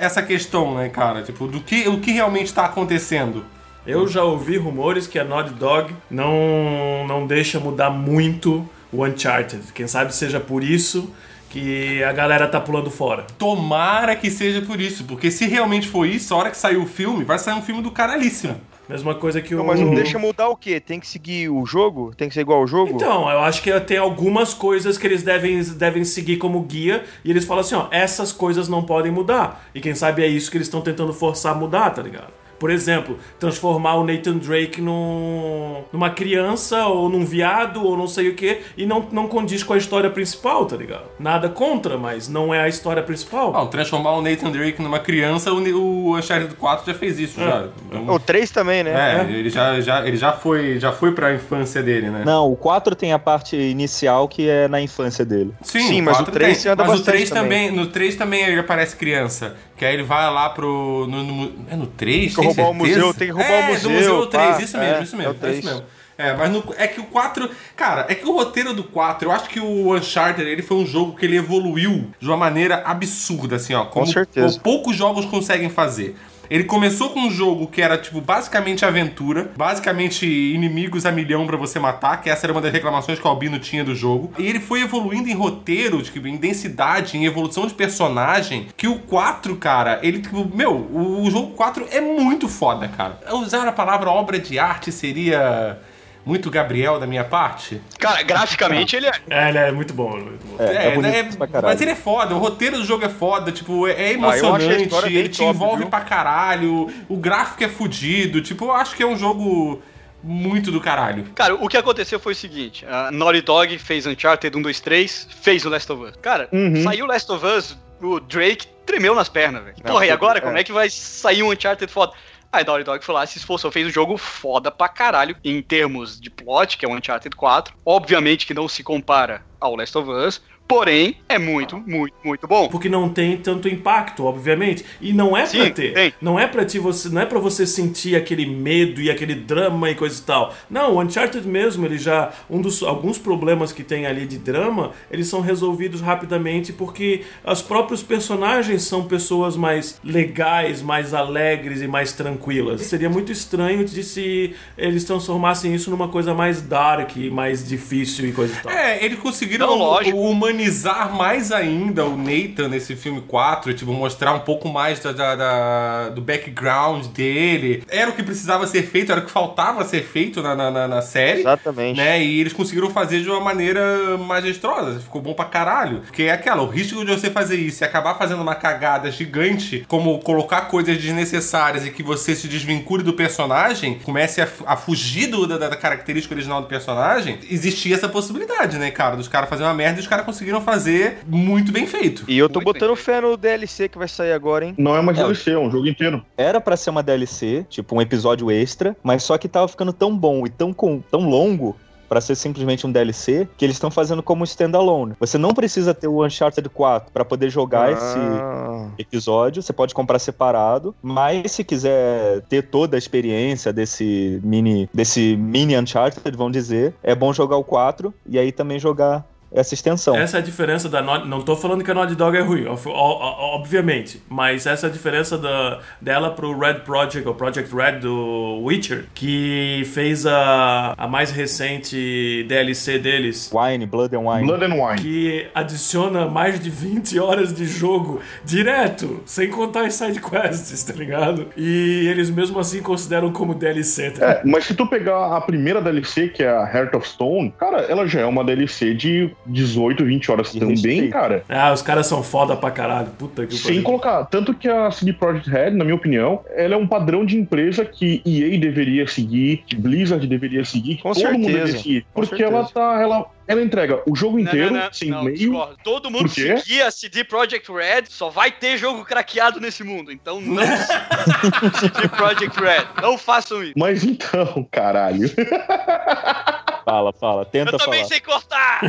essa questão, né, cara? Tipo, do que, o que realmente tá acontecendo. Eu já ouvi rumores que a Naughty Dog não, não deixa mudar muito o Uncharted. Quem sabe seja por isso que a galera tá pulando fora. Tomara que seja por isso, porque se realmente for isso, a hora que sair o filme, vai sair um filme do caralhíssimo. Mesma coisa que o. Não, mas não deixa mudar o quê? Tem que seguir o jogo? Tem que ser igual ao jogo? Então, eu acho que tem algumas coisas que eles devem, devem seguir como guia e eles falam assim, ó, essas coisas não podem mudar. E quem sabe é isso que eles estão tentando forçar a mudar, tá ligado? Por exemplo, transformar o Nathan Drake num, numa criança ou num viado ou não sei o que e não, não condiz com a história principal, tá ligado? Nada contra, mas não é a história principal. Não, transformar o Nathan Drake numa criança, o, o Uncharted 4 já fez isso, já. Então, O 3 também, né? é, ele já, já, ele já foi, já foi pra infância dele, né? Não, o 4 tem a parte inicial que é na infância dele. Sim, mas o 4 três tem. anda Mas o bastante 3 também. também. No 3 também ele aparece criança. Que aí ele vai lá pro. No, no- é no 3? Tem que roubar o museu, tem que roubar o é, museu, do museu 3, pá. isso mesmo, É, isso é mesmo. o É, isso mesmo. É, mas no- é que o 4. Cara, é que o roteiro do 4, eu acho que o Uncharted ele foi um jogo que ele evoluiu de uma maneira absurda, assim, ó. Como certeza. poucos jogos conseguem fazer. Ele começou com um jogo que era, tipo, basicamente aventura, basicamente inimigos a milhão pra você matar, que essa era uma das reclamações que o Albino tinha do jogo. E ele foi evoluindo em roteiro, tipo, em densidade, em evolução de personagem, que o 4, cara, ele, tipo, meu, o, o jogo 4 é muito foda, cara. Usar a palavra obra de arte seria muito Gabriel da minha parte? Cara, graficamente ele é. É, ele é muito bom, é muito bom. É, é, bonito né, mas ele é foda, o roteiro do jogo é foda, tipo, é, é Ah, emocionante, bem ele te top, envolve viu? pra caralho, o gráfico é fudido, tipo, eu acho que é um jogo muito do caralho. Cara, o que aconteceu foi o seguinte: a Naughty Dog fez Uncharted 1, 2, 3, fez o Last of Us. Cara, Uhum. saiu o Last of Us, o Drake tremeu nas pernas, velho. Ah, Porra, e agora? é. Como é que vai sair um Uncharted foda? Aí Naughty Dog foi lá, se esforçou, fez um jogo foda pra caralho em termos de plot, que é o Uncharted 4. Obviamente que não se compara ao Last of Us. Porém é muito, muito, muito bom. Porque não tem tanto impacto, obviamente. E não é Sim, pra ter. tem. Não é pra ti você, não é para você sentir aquele medo e aquele drama e coisa e tal. Não, o Uncharted mesmo, ele já um dos alguns problemas que tem ali de drama, eles são resolvidos rapidamente porque os próprios personagens são pessoas mais legais, mais alegres e mais tranquilas. Seria muito estranho de se eles transformassem isso numa coisa mais dark, mais difícil e coisa e tal. É, eles conseguiram Não, lógico. Humanizar mais ainda o Nathan nesse filme 4, tipo, mostrar um pouco mais da, da- da- do background dele. Era o que precisava ser feito, era o que faltava ser feito na, na, na- série. Exatamente. Né? E eles conseguiram fazer de uma maneira majestosa. Ficou bom pra caralho. Porque é aquela, o risco de você fazer isso e acabar fazendo uma cagada gigante, como colocar coisas desnecessárias e que você se desvincule do personagem, comece a, a fugir do- da, da característica original do personagem, existia essa possibilidade, né, cara? Dos caras fazerem uma merda e os caras conseguiram fazer muito bem feito. E eu tô Muito botando fé no DLC que vai sair agora, hein? Não é mais É. DLC, é um jogo inteiro. Era pra ser uma DLC, tipo um episódio extra, mas só que tava ficando tão bom e tão, com- tão longo pra ser simplesmente um DLC que eles estão fazendo como standalone. Você não precisa ter o Uncharted 4 pra poder jogar esse Ah, episódio, você pode comprar separado, mas se quiser ter toda a experiência desse mini desse mini Uncharted, vão dizer, é bom jogar o 4 e aí também jogar essa extensão. Essa é a diferença da Naughty... Não tô falando que a Naughty Dog é ruim, ob- ob- obviamente. Mas essa é a diferença da, dela pro Red Project, ou Project Red do Witcher, que fez a, a mais recente DLC deles. Wine, Blood and Wine. Blood and Wine. Que adiciona mais de 20 horas de jogo direto, sem contar as side quests, tá ligado? E eles mesmo assim consideram como DLC, tá? É, mas se tu pegar a primeira DLC, que é a Heart of Stone, cara, ela já é uma DLC de 18, 20 horas De também, respeito. cara. Ah, os caras são foda pra caralho. Puta que Sem colocar, tanto que a CD Projekt Red, na minha opinião, ela é um padrão de empresa que EA deveria seguir, que Blizzard deveria seguir, que Com todo mundo certeza. deveria seguir. Com Porque certeza. ela tá. Ela, ela entrega o jogo Não, inteiro, não, não, sem não, meio. discordo. Todo mundo seguir a CD Projekt Red, só vai ter jogo craqueado nesse mundo. Então não CD Projekt Red. Não façam isso. Mas então, caralho. Fala, fala, tenta Eu também falar. sei cortar.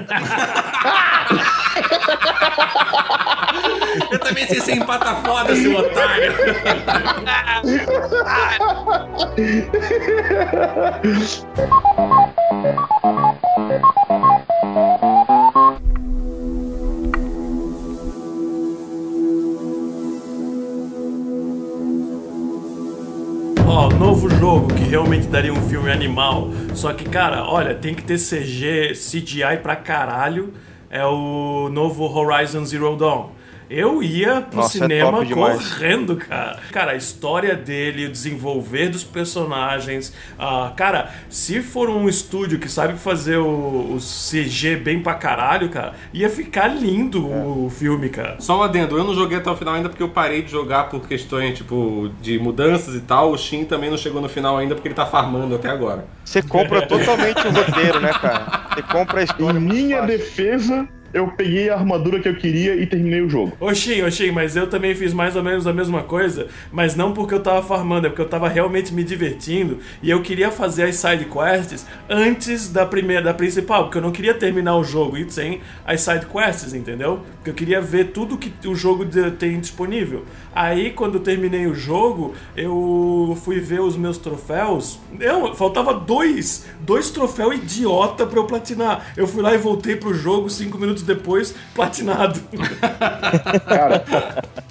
Eu também sei ser empata foda, seu otário. Ó, novo jogo que realmente daria um filme animal. Só que, cara, olha, tem que ter CG, CGI pra caralho. É o novo Horizon Zero Dawn. Eu ia pro Nossa, é cinema demais. correndo, cara. Cara, a história dele, o desenvolver dos personagens. ah, cara, se for um estúdio que sabe fazer o, o CG bem pra caralho, cara, ia ficar lindo o filme, cara. Só um adendo, eu não joguei até o final ainda porque eu parei de jogar por questões, tipo, de mudanças e tal. O Shin também não chegou no final ainda porque ele tá farmando até agora. Você compra totalmente o roteiro, né, cara? Você compra a Em história. muito minha fácil. defesa, eu peguei a armadura que eu queria e terminei o jogo. Oxi, oxi, mas eu também fiz mais ou menos a mesma coisa, mas não porque eu tava farmando, é porque eu tava realmente me divertindo e eu queria fazer as side quests antes da primeira, da principal, porque eu não queria terminar o jogo e sem as side quests, entendeu? Porque eu queria ver tudo que o jogo tem disponível. Aí, quando eu terminei o jogo, eu fui ver os meus troféus. Eu, faltava dois, dois troféus idiota pra eu platinar. Eu fui lá e voltei pro jogo cinco minutos depois, platinado. Cara,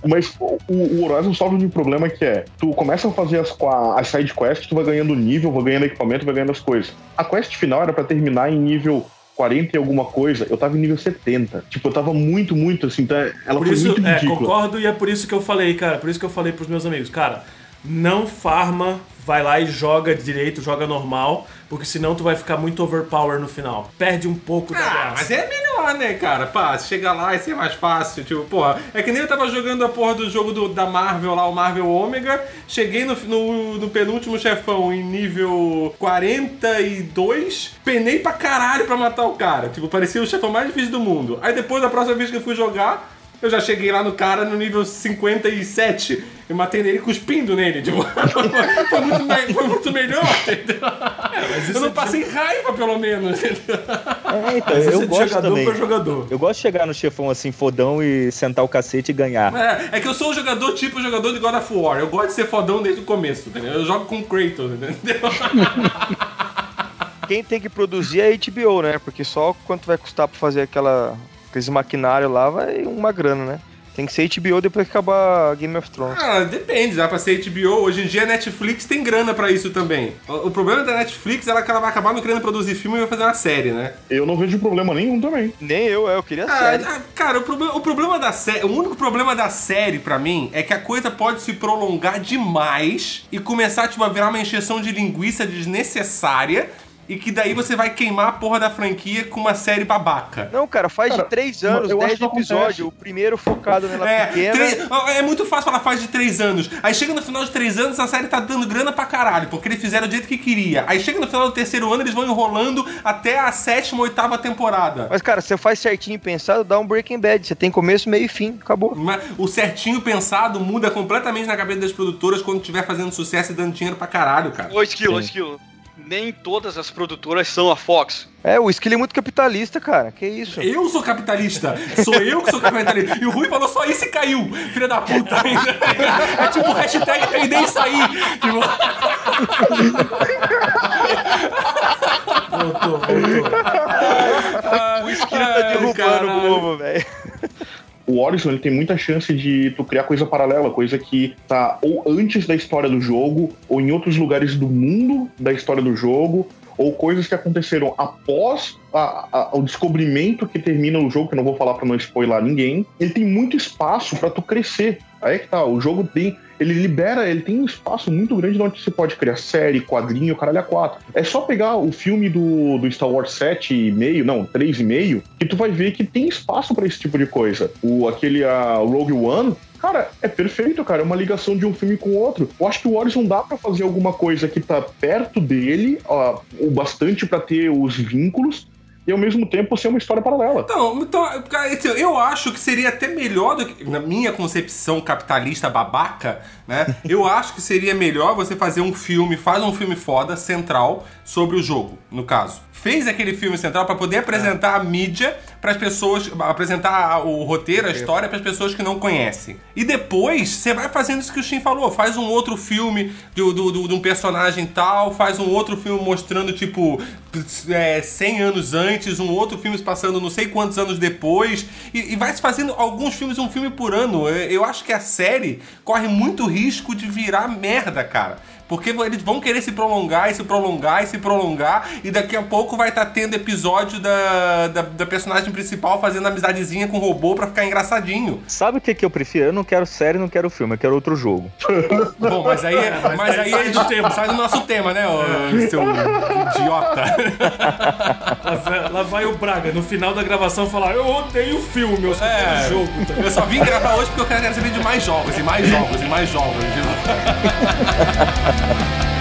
mas o, o Horizon sofre um problema que é: tu começa a fazer as, as side quests, tu vai ganhando nível, vai ganhando equipamento, vai ganhando as coisas. A quest final era pra terminar em nível 40 e alguma coisa, eu tava em nível 70. Tipo, eu tava muito, muito assim, tá? ela Por foi isso, muito é, ridícula. concordo e é por isso que eu falei, cara. Por isso que eu falei pros meus amigos, cara, não farma, vai lá e joga direito, joga normal, porque senão tu vai ficar muito overpower no final. Perde um pouco da Ah, graça. mas é melhor, né, cara? Pá, chega lá e ser mais fácil. Tipo, porra, é que nem eu tava jogando a porra do jogo do- da Marvel lá, o Marvel Omega. Cheguei no, no, no penúltimo chefão em nível 42, penei pra caralho pra matar o cara. Tipo, parecia o chefão mais difícil do mundo. Aí depois, da próxima vez que eu fui jogar, Eu já cheguei lá no cara no nível 57 e matei nele cuspindo nele. Tipo, foi, muito me- foi muito melhor, entendeu? eu não passei raiva, pelo menos. entendeu? É, então, Mas é eu de gosto jogador também. pra jogador. Eu gosto de chegar no chefão assim, fodão, e sentar o cacete e ganhar. É, é que eu sou um jogador tipo jogador de God of War. Eu gosto de ser fodão desde o começo, entendeu? Eu jogo com o Kratos, entendeu? Quem tem que produzir é a HBO, né? Porque só quanto vai custar pra fazer aquela, aqueles maquinários lá vai uma grana, né? Tem que ser HBO depois que acabar Game of Thrones. Ah, depende, dá pra ser HBO. Hoje em dia a Netflix tem grana pra isso também. O, problema da Netflix é que ela vai acabar não querendo produzir filme e vai fazer uma série, né? Eu não vejo problema nenhum também. Nem eu, é, eu queria Ah, série. ah, cara, o problema, o problema da série. O único problema da série, pra mim, é que a coisa pode se prolongar demais e começar, tipo, a virar uma encheção de linguiça desnecessária. E que daí você vai queimar a porra da franquia com uma série babaca. Não, cara, faz Cara, de três anos, eu acho dez episódios. O primeiro focado nela É, pequena. três- é muito fácil falar faz de três anos. Aí chega no final de três anos, a série tá dando grana pra caralho, porque eles fizeram do jeito que queria. Aí chega no final do terceiro ano, eles vão enrolando até a sétima, oitava temporada. Mas, cara, você faz certinho pensado, dá um Breaking Bad. Você tem começo, meio e fim. Acabou. Mas O certinho pensado muda completamente na cabeça das produtoras quando estiver fazendo sucesso e dando dinheiro pra caralho, cara. Ô, Esquilo, ô, Esquilo. Nem todas as produtoras são a Fox. É, o Skill é muito capitalista, cara. Que isso? Eu sou capitalista. Sou eu que sou capitalista. E o Rui falou só isso e caiu. Filha da puta. É tipo hashtag peidei e saí. Tipo, Voltou, voltou. O Skill tá derrubando o Globo, velho. O Horizon ele tem muita chance de tu criar coisa paralela, coisa que tá ou antes da história do jogo, ou em outros lugares do mundo da história do jogo, ou coisas que aconteceram após a- a- o descobrimento que termina o jogo, que eu não vou falar pra não spoiler ninguém. Ele tem muito espaço pra tu crescer. Aí é que tá, o jogo tem. Ele libera, ele tem um espaço muito grande onde você pode criar série, quadrinho, caralho a quatro. É só pegar o filme do, do Star Wars 7,5, não, 3,5, que tu vai ver que tem espaço pra esse tipo de coisa. O, aquele a Rogue One, Cara, é perfeito, cara. É uma ligação de um filme com o outro. Eu acho que o Horizon dá pra fazer alguma coisa que tá perto dele, ó, o bastante pra ter os vínculos, e ao mesmo tempo ser uma história paralela. Então, então assim, eu acho que seria até melhor do que, na minha concepção capitalista babaca, né? Eu acho que seria melhor você fazer um filme, faz um filme foda, central, sobre o jogo, no caso. Fez aquele filme central pra poder apresentar a mídia para as pessoas, apresentar o roteiro, a história para as pessoas que não conhecem. E depois você vai fazendo isso que o Shin falou, faz um outro filme do, do, do- de um personagem tal, faz um outro filme mostrando tipo é, 100 anos antes, um outro filme se passando não sei quantos anos depois, e, e vai se fazendo alguns filmes, um filme por ano. Eu, eu acho que a série corre muito risco de virar merda, cara. Porque eles vão querer se prolongar e se prolongar e se prolongar, e daqui a pouco vai estar tendo episódio da, da, da personagem principal fazendo amizadezinha com o robô pra ficar engraçadinho. Sabe o que, que eu prefiro? Eu não quero série, não quero filme, eu quero outro jogo. Bom, mas aí, mas aí é de tema, sai do nosso tema, né, ô, seu idiota. Lá vai, lá vai o Braga, no final da gravação, falar: Eu odeio filme, eu só É. quero jogo. tá Eu só vim gravar hoje porque eu quero saber de mais jogos, e mais jogos, e mais jogos. Ha ha ha.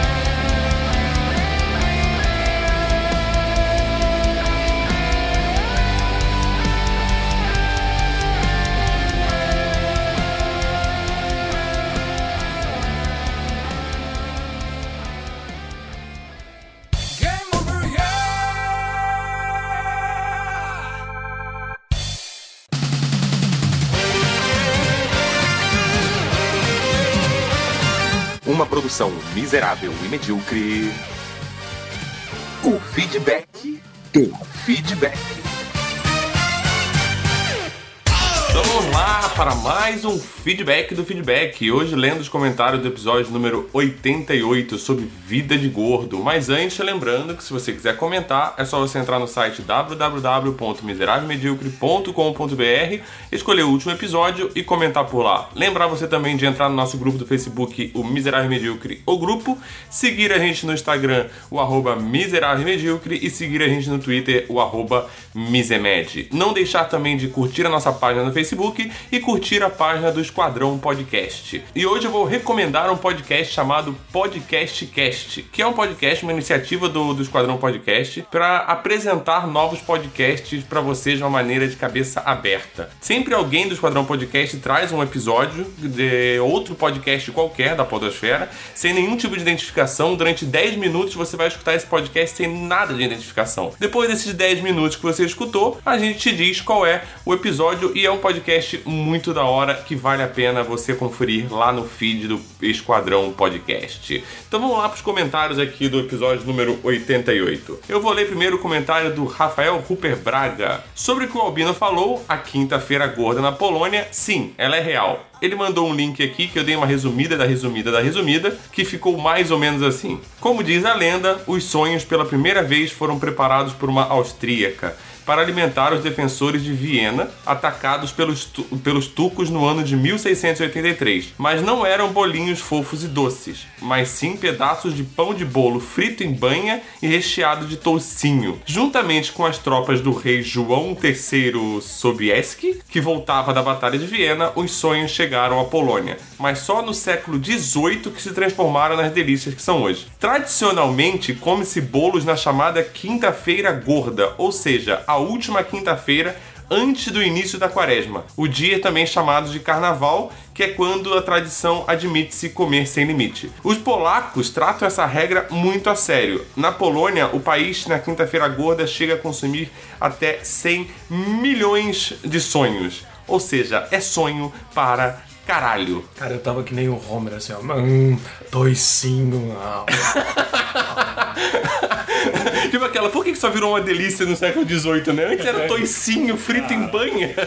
Produção miserável e medíocre. O feedback do feedback. Vamos lá para mais um feedback do feedback. Hoje lendo os comentários do episódio número 88 sobre vida de gordo. Mas antes, lembrando que se você quiser comentar, é só você entrar no site www.miserávelmedíocre.com.br, escolher o último episódio e comentar por lá. Lembrar você também de entrar no nosso grupo do Facebook, o Miserável Medíocre, o grupo, seguir a gente no Instagram, o arroba Miserável Medíocre e seguir a gente no Twitter, o arroba Misemed. Não deixar também de curtir a nossa página no Facebook Facebook e curtir a página do Esquadrão Podcast. E hoje eu vou recomendar um podcast chamado Podcast Cast, que é um podcast, uma iniciativa do, do Esquadrão Podcast para apresentar novos podcasts para vocês de uma maneira de cabeça aberta. Sempre alguém do Esquadrão Podcast traz um episódio de outro podcast qualquer da Podosfera, sem nenhum tipo de identificação. Durante 10 minutos você vai escutar esse podcast sem nada de identificação. Depois desses 10 minutos que você escutou, a gente te diz qual é o episódio e é um podcast muito da hora que vale a pena você conferir lá no feed do Esquadrão Podcast. Então vamos lá para os comentários aqui do episódio número 88. Eu vou ler primeiro o comentário do Rafael Rupert Braga. Sobre o que o Albino falou, a quinta-feira gorda na Polônia, sim, ela é real. Ele mandou um link aqui que eu dei uma resumida da resumida da resumida, que ficou mais ou menos assim. Como diz a lenda, os sonhos pela primeira vez foram preparados por uma austríaca para alimentar os defensores de Viena, atacados pelos, tu pelos turcos no ano de 1683. Mas não eram bolinhos fofos e doces, mas sim pedaços de pão de bolo frito em banha e recheado de toucinho. Juntamente com as tropas do rei João III Sobieski, que voltava da Batalha de Viena, os sonhos chegaram à Polônia, mas só no século XVIII que se transformaram nas delícias que são hoje. Tradicionalmente, come-se bolos na chamada Quinta-feira Gorda, ou seja, a última quinta-feira antes do início da quaresma. O dia é também chamado de carnaval, que é quando a tradição admite-se comer sem limite. Os polacos tratam essa regra muito a sério. Na Polônia, o país na quinta-feira gorda chega a consumir até 100 milhões de sonhos. Ou seja, é sonho para caralho. Cara, eu tava que nem o Homer, assim, ó. Hum, toicinho. Ah. tipo aquela, por que que só virou uma delícia no século XVIII, né? Antes era toicinho frito em banha.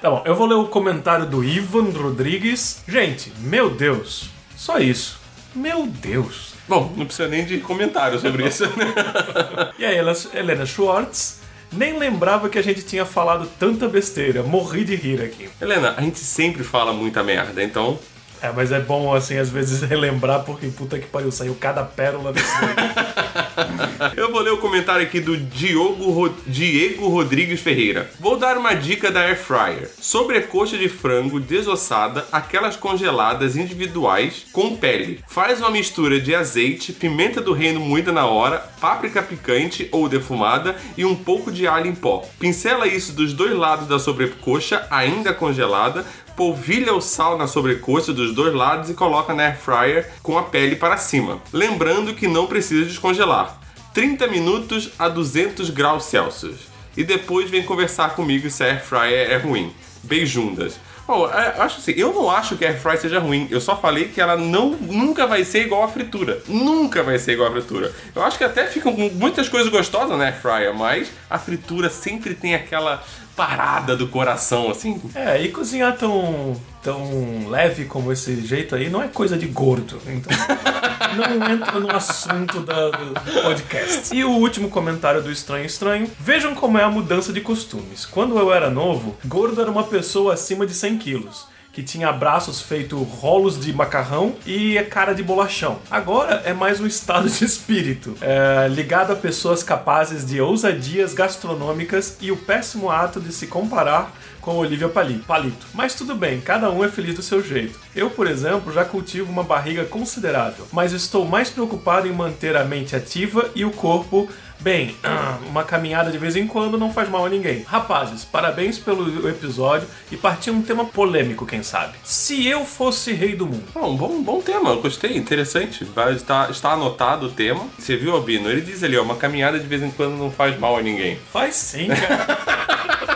Tá bom, eu vou ler o comentário do Ivan Rodrigues. Gente, meu Deus, só isso. Meu Deus. Bom, não precisa nem de comentário sobre isso. né? E aí, Helena Schwartz. Nem lembrava que a gente tinha falado tanta besteira. Morri de rir aqui. Helena, a gente sempre fala muita merda, então É, mas é bom, assim, às vezes relembrar, porque puta que pariu, saiu cada pérola desse. Eu vou ler o comentário aqui do Diogo Ro- Diego Rodrigues Ferreira. Vou dar uma dica da Air Fryer. Sobrecoxa de frango desossada, aquelas congeladas individuais com pele. Faz uma mistura de azeite, pimenta do reino moída na hora, páprica picante ou defumada e um pouco de alho em pó. Pincela isso dos dois lados da sobrecoxa, ainda congelada, polvilha o sal na sobrecoxa dos dois lados e coloca na air fryer com a pele para cima. Lembrando que não precisa descongelar. 30 minutos a 200 graus Celsius. E depois vem conversar comigo se a air fryer é ruim. Beijundas. Bom, é, eu acho assim, eu não acho que a air fryer seja ruim. Eu só falei que ela não, nunca vai ser igual à fritura. Nunca vai ser igual à fritura. Eu acho que até ficam muitas coisas gostosas na air fryer, mas a fritura sempre tem aquela parada do coração, assim. É, e cozinhar tão, tão leve como esse jeito aí não é coisa de gordo. Então, não entra no assunto da- do podcast. E o último comentário do Estranho Estranho. Vejam como é a mudança de costumes. Quando eu era novo, gordo era uma pessoa acima de 100 quilos. Que tinha braços feito rolos de macarrão e a cara de bolachão. Agora é mais um estado de espírito, é, ligado a pessoas capazes de ousadias gastronômicas e o péssimo ato de se comparar com Olivia Pali- Palito. Mas tudo bem, cada um é feliz do seu jeito. Eu, por exemplo, já cultivo uma barriga considerável, mas estou mais preocupado em manter a mente ativa e o corpo bem. Uma caminhada de vez em quando não faz mal a ninguém. Rapazes, parabéns pelo episódio e partir um tema polêmico, quem sabe. Se eu fosse rei do mundo. Bom, bom, bom tema, eu gostei, interessante. Vai estar, está anotado o tema. Você viu, Albino? Ele diz ali, ó, uma caminhada de vez em quando não faz mal a ninguém. Faz sim, cara.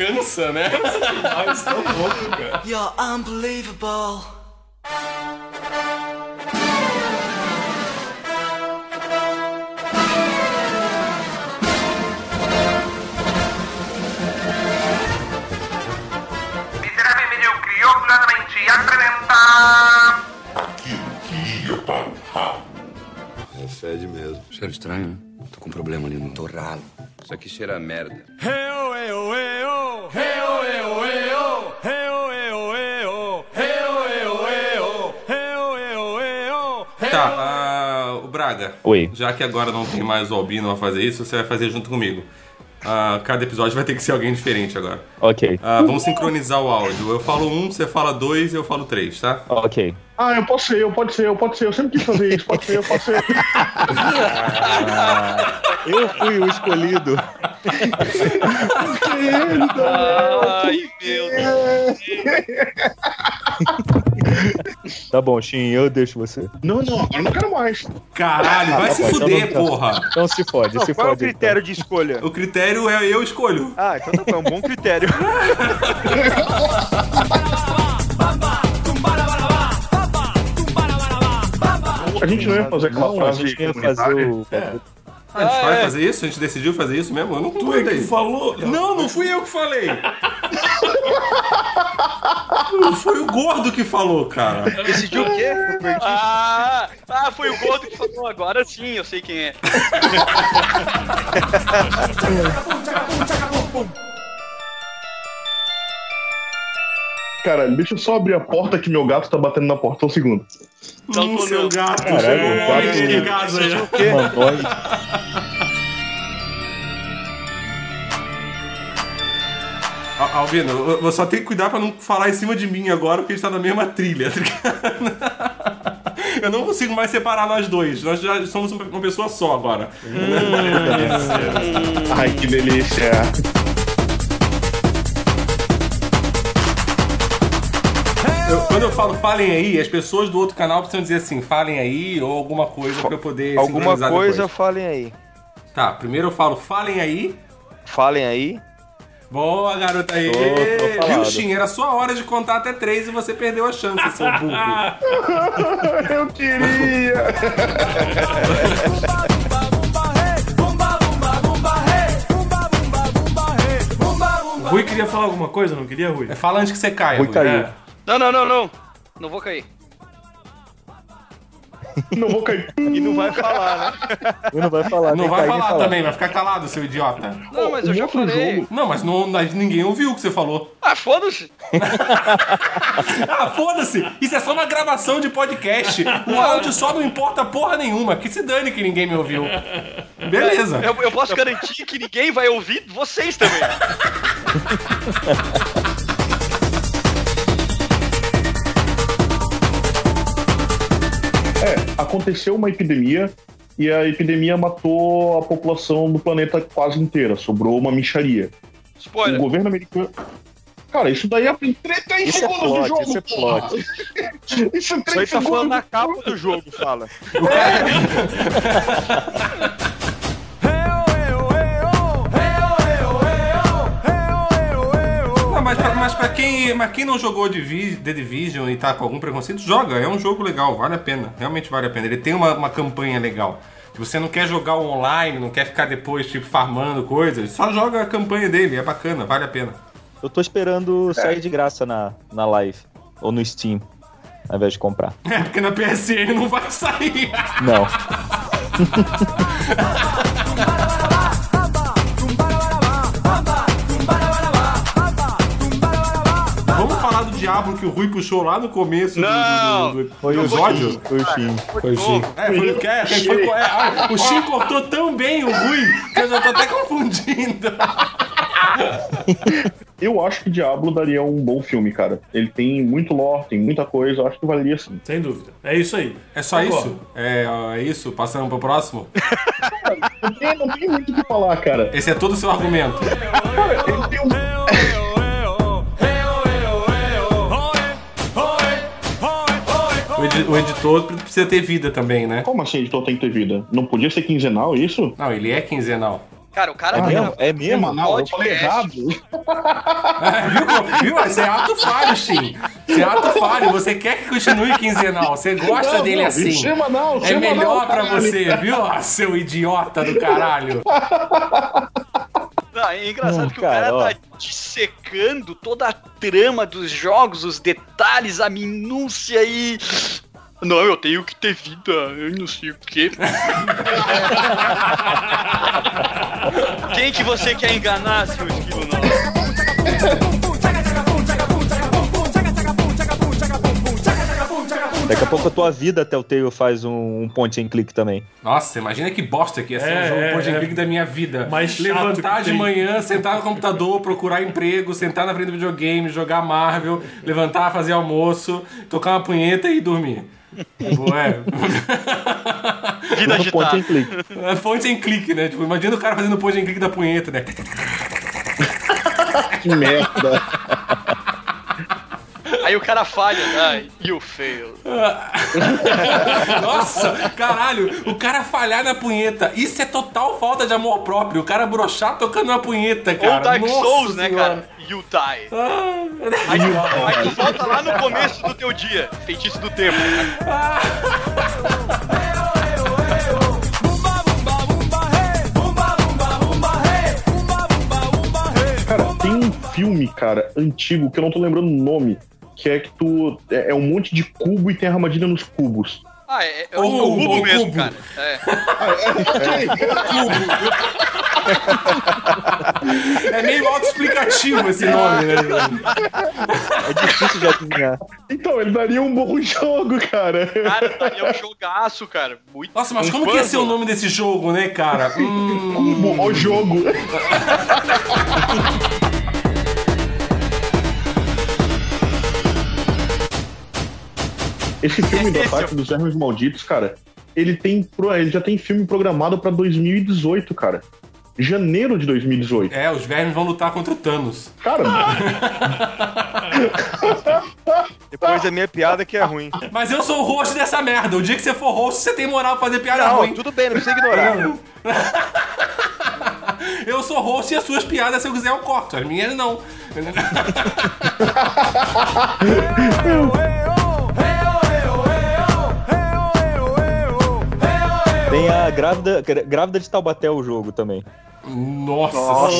Cansa, né? Mas tão louco, cara. You're unbelievable. Miserável medíocre, orgulhosamente apresenta... Aquilo que ia para o ralo. É fede mesmo. Cheiro estranho, né? Tô com um problema ali no torralo. Isso aqui cheira a merda. Tá, ah, o Braga. Oi. Já que agora não tem mais o Albino a fazer isso, você vai fazer junto comigo. Ah, cada episódio vai ter que ser alguém diferente agora. Ok. Ah, vamos sincronizar o áudio. Eu falo um, você fala dois e eu falo três, tá? Ok. Ah, eu posso ser, eu pode ser, eu pode ser. Eu sempre quis fazer isso, pode ser, eu posso ser. Eu fui o escolhido. Ai, meu Deus. Tá bom, Shin, eu deixo você. Não, não, agora eu não quero mais. Caralho, vai tá se bom, então fuder, não- porra. Então se fode, Não, se qual é o fode. critério de escolha? O critério é eu escolho. Ah, então tá bom, é um bom critério. A gente não ia fazer aquela Não, a frase gente ia fazer o. A gente Ah, vai é. fazer isso? A gente decidiu fazer isso mesmo? Eu não Tu é que falou. Não, não fui eu que falei. Não foi o gordo que falou, cara. Decidiu o quê? Eu perdi. Ah, ah, foi o gordo que falou agora sim, eu sei quem é. Cara, deixa eu só abrir a porta que meu gato tá batendo na porta. Um segundo. Hum, seu gato. Caralho, homem gato- aqui em casa já. Mandói. Al- Albino, eu- eu só tenho que cuidar pra não falar em cima de mim agora, porque a gente tá na mesma trilha, tá ligado? Eu não consigo mais separar nós dois. Nós já somos uma pessoa só agora. Ai, que delícia. Quando eu falo falem aí, as pessoas do outro canal precisam dizer assim, falem aí, ou alguma coisa pra eu poder Alguma coisa, depois. falem aí. Tá, primeiro eu falo falem aí. Falem aí. Boa, garota aí. Tô- tô Viu. Shin? Era sua hora de contar até três e você perdeu a chance, seu burro. Eu queria. Rui queria falar alguma coisa, não queria, Rui? É, Fala antes que você caia. Rui Rui. caiu. É. Não, não, não, não. Não vou cair. Não vou cair. E não vai falar, né? Eu não vai falar, Não vai nem falar também, vai ficar calado, seu idiota. Não, mas eu já falei. jogo- Não, mas não, ninguém ouviu o que você falou. Ah, foda-se. Ah, foda-se! Isso é só uma gravação de podcast. O áudio só não importa porra nenhuma. Que se dane que ninguém me ouviu. Beleza. Eu, eu posso garantir que ninguém vai ouvir vocês também. É, aconteceu uma epidemia e a epidemia matou a população do planeta quase inteira. Sobrou uma micharia. O Spoiler. governo americano. Cara, isso daí é 3 Isso é segundos plot, de jogo, isso é plot. Isso é Isso aí 3 tá falando segundos. na capa do jogo, fala. Não, mas, pra, mas pra quem, mas quem não jogou Divi- The Division e tá com algum preconceito, joga. É um jogo legal, vale a pena. Realmente vale a pena. Ele tem uma, uma campanha legal. Se você não quer jogar online, não quer ficar depois, tipo, farmando coisas, só joga a campanha dele. É bacana, vale a pena. Eu tô esperando sair de graça na, na live. Ou no Steam. Ao invés de comprar. É, porque na PSN não vai sair. Não. Diablo que o Rui puxou lá no começo do- Não. do, do, do Foi o episódio. Shin. Foi o Shin. Foi sim. É, foi o que? É, foi, é, ah, o Shin cortou tão bem o Rui que eu já tô até confundindo. Eu acho que Diablo daria um bom filme, cara. Ele tem muito lore, tem muita coisa. Eu acho que valeria sim. Sem dúvida. É isso aí. É só Concordo. isso? É, é isso? Passando pro próximo? Não tem, não tem muito o que falar, cara. Esse é todo o seu argumento. Cara, ele tem um. O, edi- o editor precisa ter vida também, né? Como assim editor tem que ter vida? Não podia ser quinzenal isso? Não, ele é quinzenal. Cara, o cara É tá mesmo? É mesmo? Semanal? Eu falei errado. É, viu? viu? Isso é ato falho, Shin. Isso é ato falho. Você quer que continue quinzenal. Você gosta Não, dele não, assim. Semanal, É semanal, melhor pra caralho. você, viu? Ah, seu idiota do caralho. Não, é engraçado Hum, que cara, o cara tá dissecando toda a trama dos jogos, os detalhes, a minúcia e. Não, eu tenho que ter vida, eu não sei o quê. Quem que você quer enganar, seu esquilo não? Daqui a pouco a tua vida Telltale faz um, um point and click também. Nossa, imagina que bosta que ia ser É, um jogo é, point and é. click da minha vida. Mais chato Levantar de manhã, sentar no computador, procurar emprego, sentar na frente do videogame, jogar Marvel, levantar, fazer almoço, tocar uma punheta e dormir. Tipo, é. Vida No point and agitada. click. É point and click, né? Tipo, imagina o cara fazendo point and click da punheta, né? Que merda. Aí o cara falha. Ai, you fail. Nossa, caralho, o cara falhar na punheta. Isso é total falta de amor próprio. O cara brochar tocando uma punheta, cara. Ou Dark Nossa Souls, né, Senhora. cara? You die. Ah, Aí tu, aí tu volta lá no começo do teu dia. Feitiço do tempo. Cara, tem um filme, cara, antigo, que eu não tô lembrando o nome, que é que tu. É, é um monte de cubo e tem armadilha nos cubos. Ah, é, é Ô, o cubo mesmo, cubo. cara. É. É meio autoexplicativo esse nome, né? É difícil de adivinhar. Então, ele daria um bom jogo, cara. Cara, daria um jogaço, cara. Muito Nossa, mas um como que ia puzzle. ser o nome desse jogo, né, cara? Hum, Cubo, o jogo. Esse filme do Ataque dos Vermes Malditos, cara, ele tem pro- ele já tem filme programado pra 2018, cara. Janeiro de 2018. é, os vermes vão lutar contra o Thanos. Cara, Depois da minha piada que é ruim. Mas eu sou o host dessa merda. O dia que você for host, você tem moral pra fazer piada Não, ruim. tudo bem, não precisa ignorar. Eu sou host e as suas piadas, se eu quiser, eu corto. As minhas não. Tem a grávida, grávida de Taubaté o jogo também. Nossa,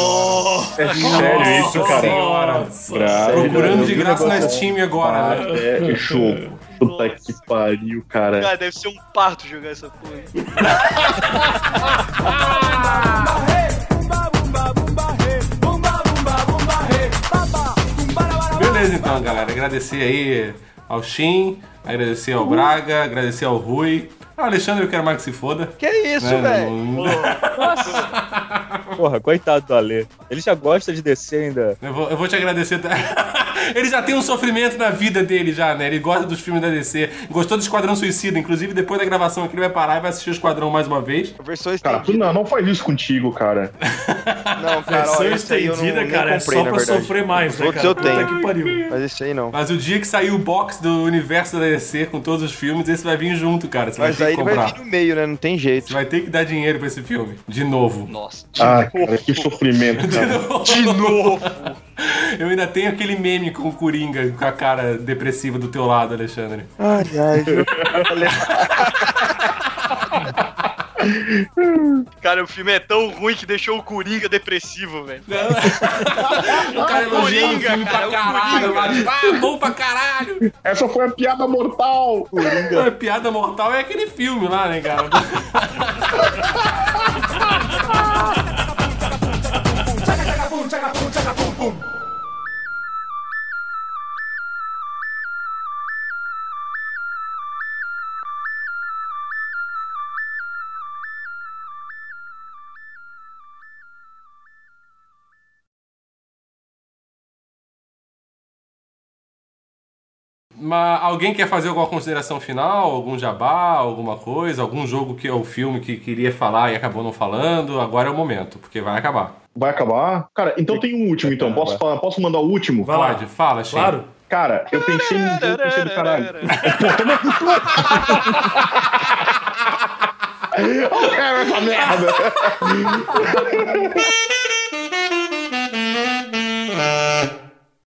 é sério isso, cara. Senhora. Grave, Procurando de graça na negócio Steam agora, né? É jogo. Puta que pariu, cara. Cara, deve ser um parto jogar essa porra. aí. Beleza, então, galera. Agradecer aí ao Shin, agradecer ao Braga, agradecer ao Rui. Ah, Alexandre, eu quero mais que se foda. Que isso, Né, velho? não- Porra, coitado do Ale. Ele já gosta de descer ainda. Eu vou, eu vou te agradecer. Ele já tem um sofrimento na vida dele já, né? Ele gosta dos filmes da DC. Gostou do Esquadrão Suicida. Inclusive, depois da gravação aqui, ele vai parar e vai assistir o Esquadrão mais uma vez. Versão Cara, tu estendida. não, não faz isso contigo, cara. Não, cara, Versão não, estendida, nem cara, é comprei, só na pra verdade. sofrer mais, né, cara? eu Puta tenho. que pariu. Mas esse aí não. Mas o dia que sair o box do universo da DC com todos os filmes, esse vai vir junto, cara. Você Mas vai aí ter que ele vai comprar. vir no meio, né? Não tem Você jeito. vai ter que dar dinheiro pra esse filme. De novo. Nossa. Ah, cara, que sofrimento, cara. De novo. Eu ainda tenho aquele meme com o Coringa, com a cara depressiva do teu lado, Alexandre. Ai, ai? Cara, o filme é tão ruim que deixou o Coringa depressivo, velho. O cara elogiando o Coringa, filme cara, pra caralho. Coringa. tipo, ah, bom pra caralho. Essa foi a piada mortal. A piada mortal é aquele filme lá, né, cara? 痛。Mas alguém quer fazer alguma consideração final? Algum jabá, alguma coisa? Algum jogo que é o filme que queria falar e acabou não falando? Agora é o momento, porque vai acabar. Vai acabar? Cara, então tem um último, então. Posso, falar- posso mandar o último? Vai lá. Pode, fala, Chico. Claro. Cara, eu pensei num jogo, pensei do caralho. Eu quero essa merda.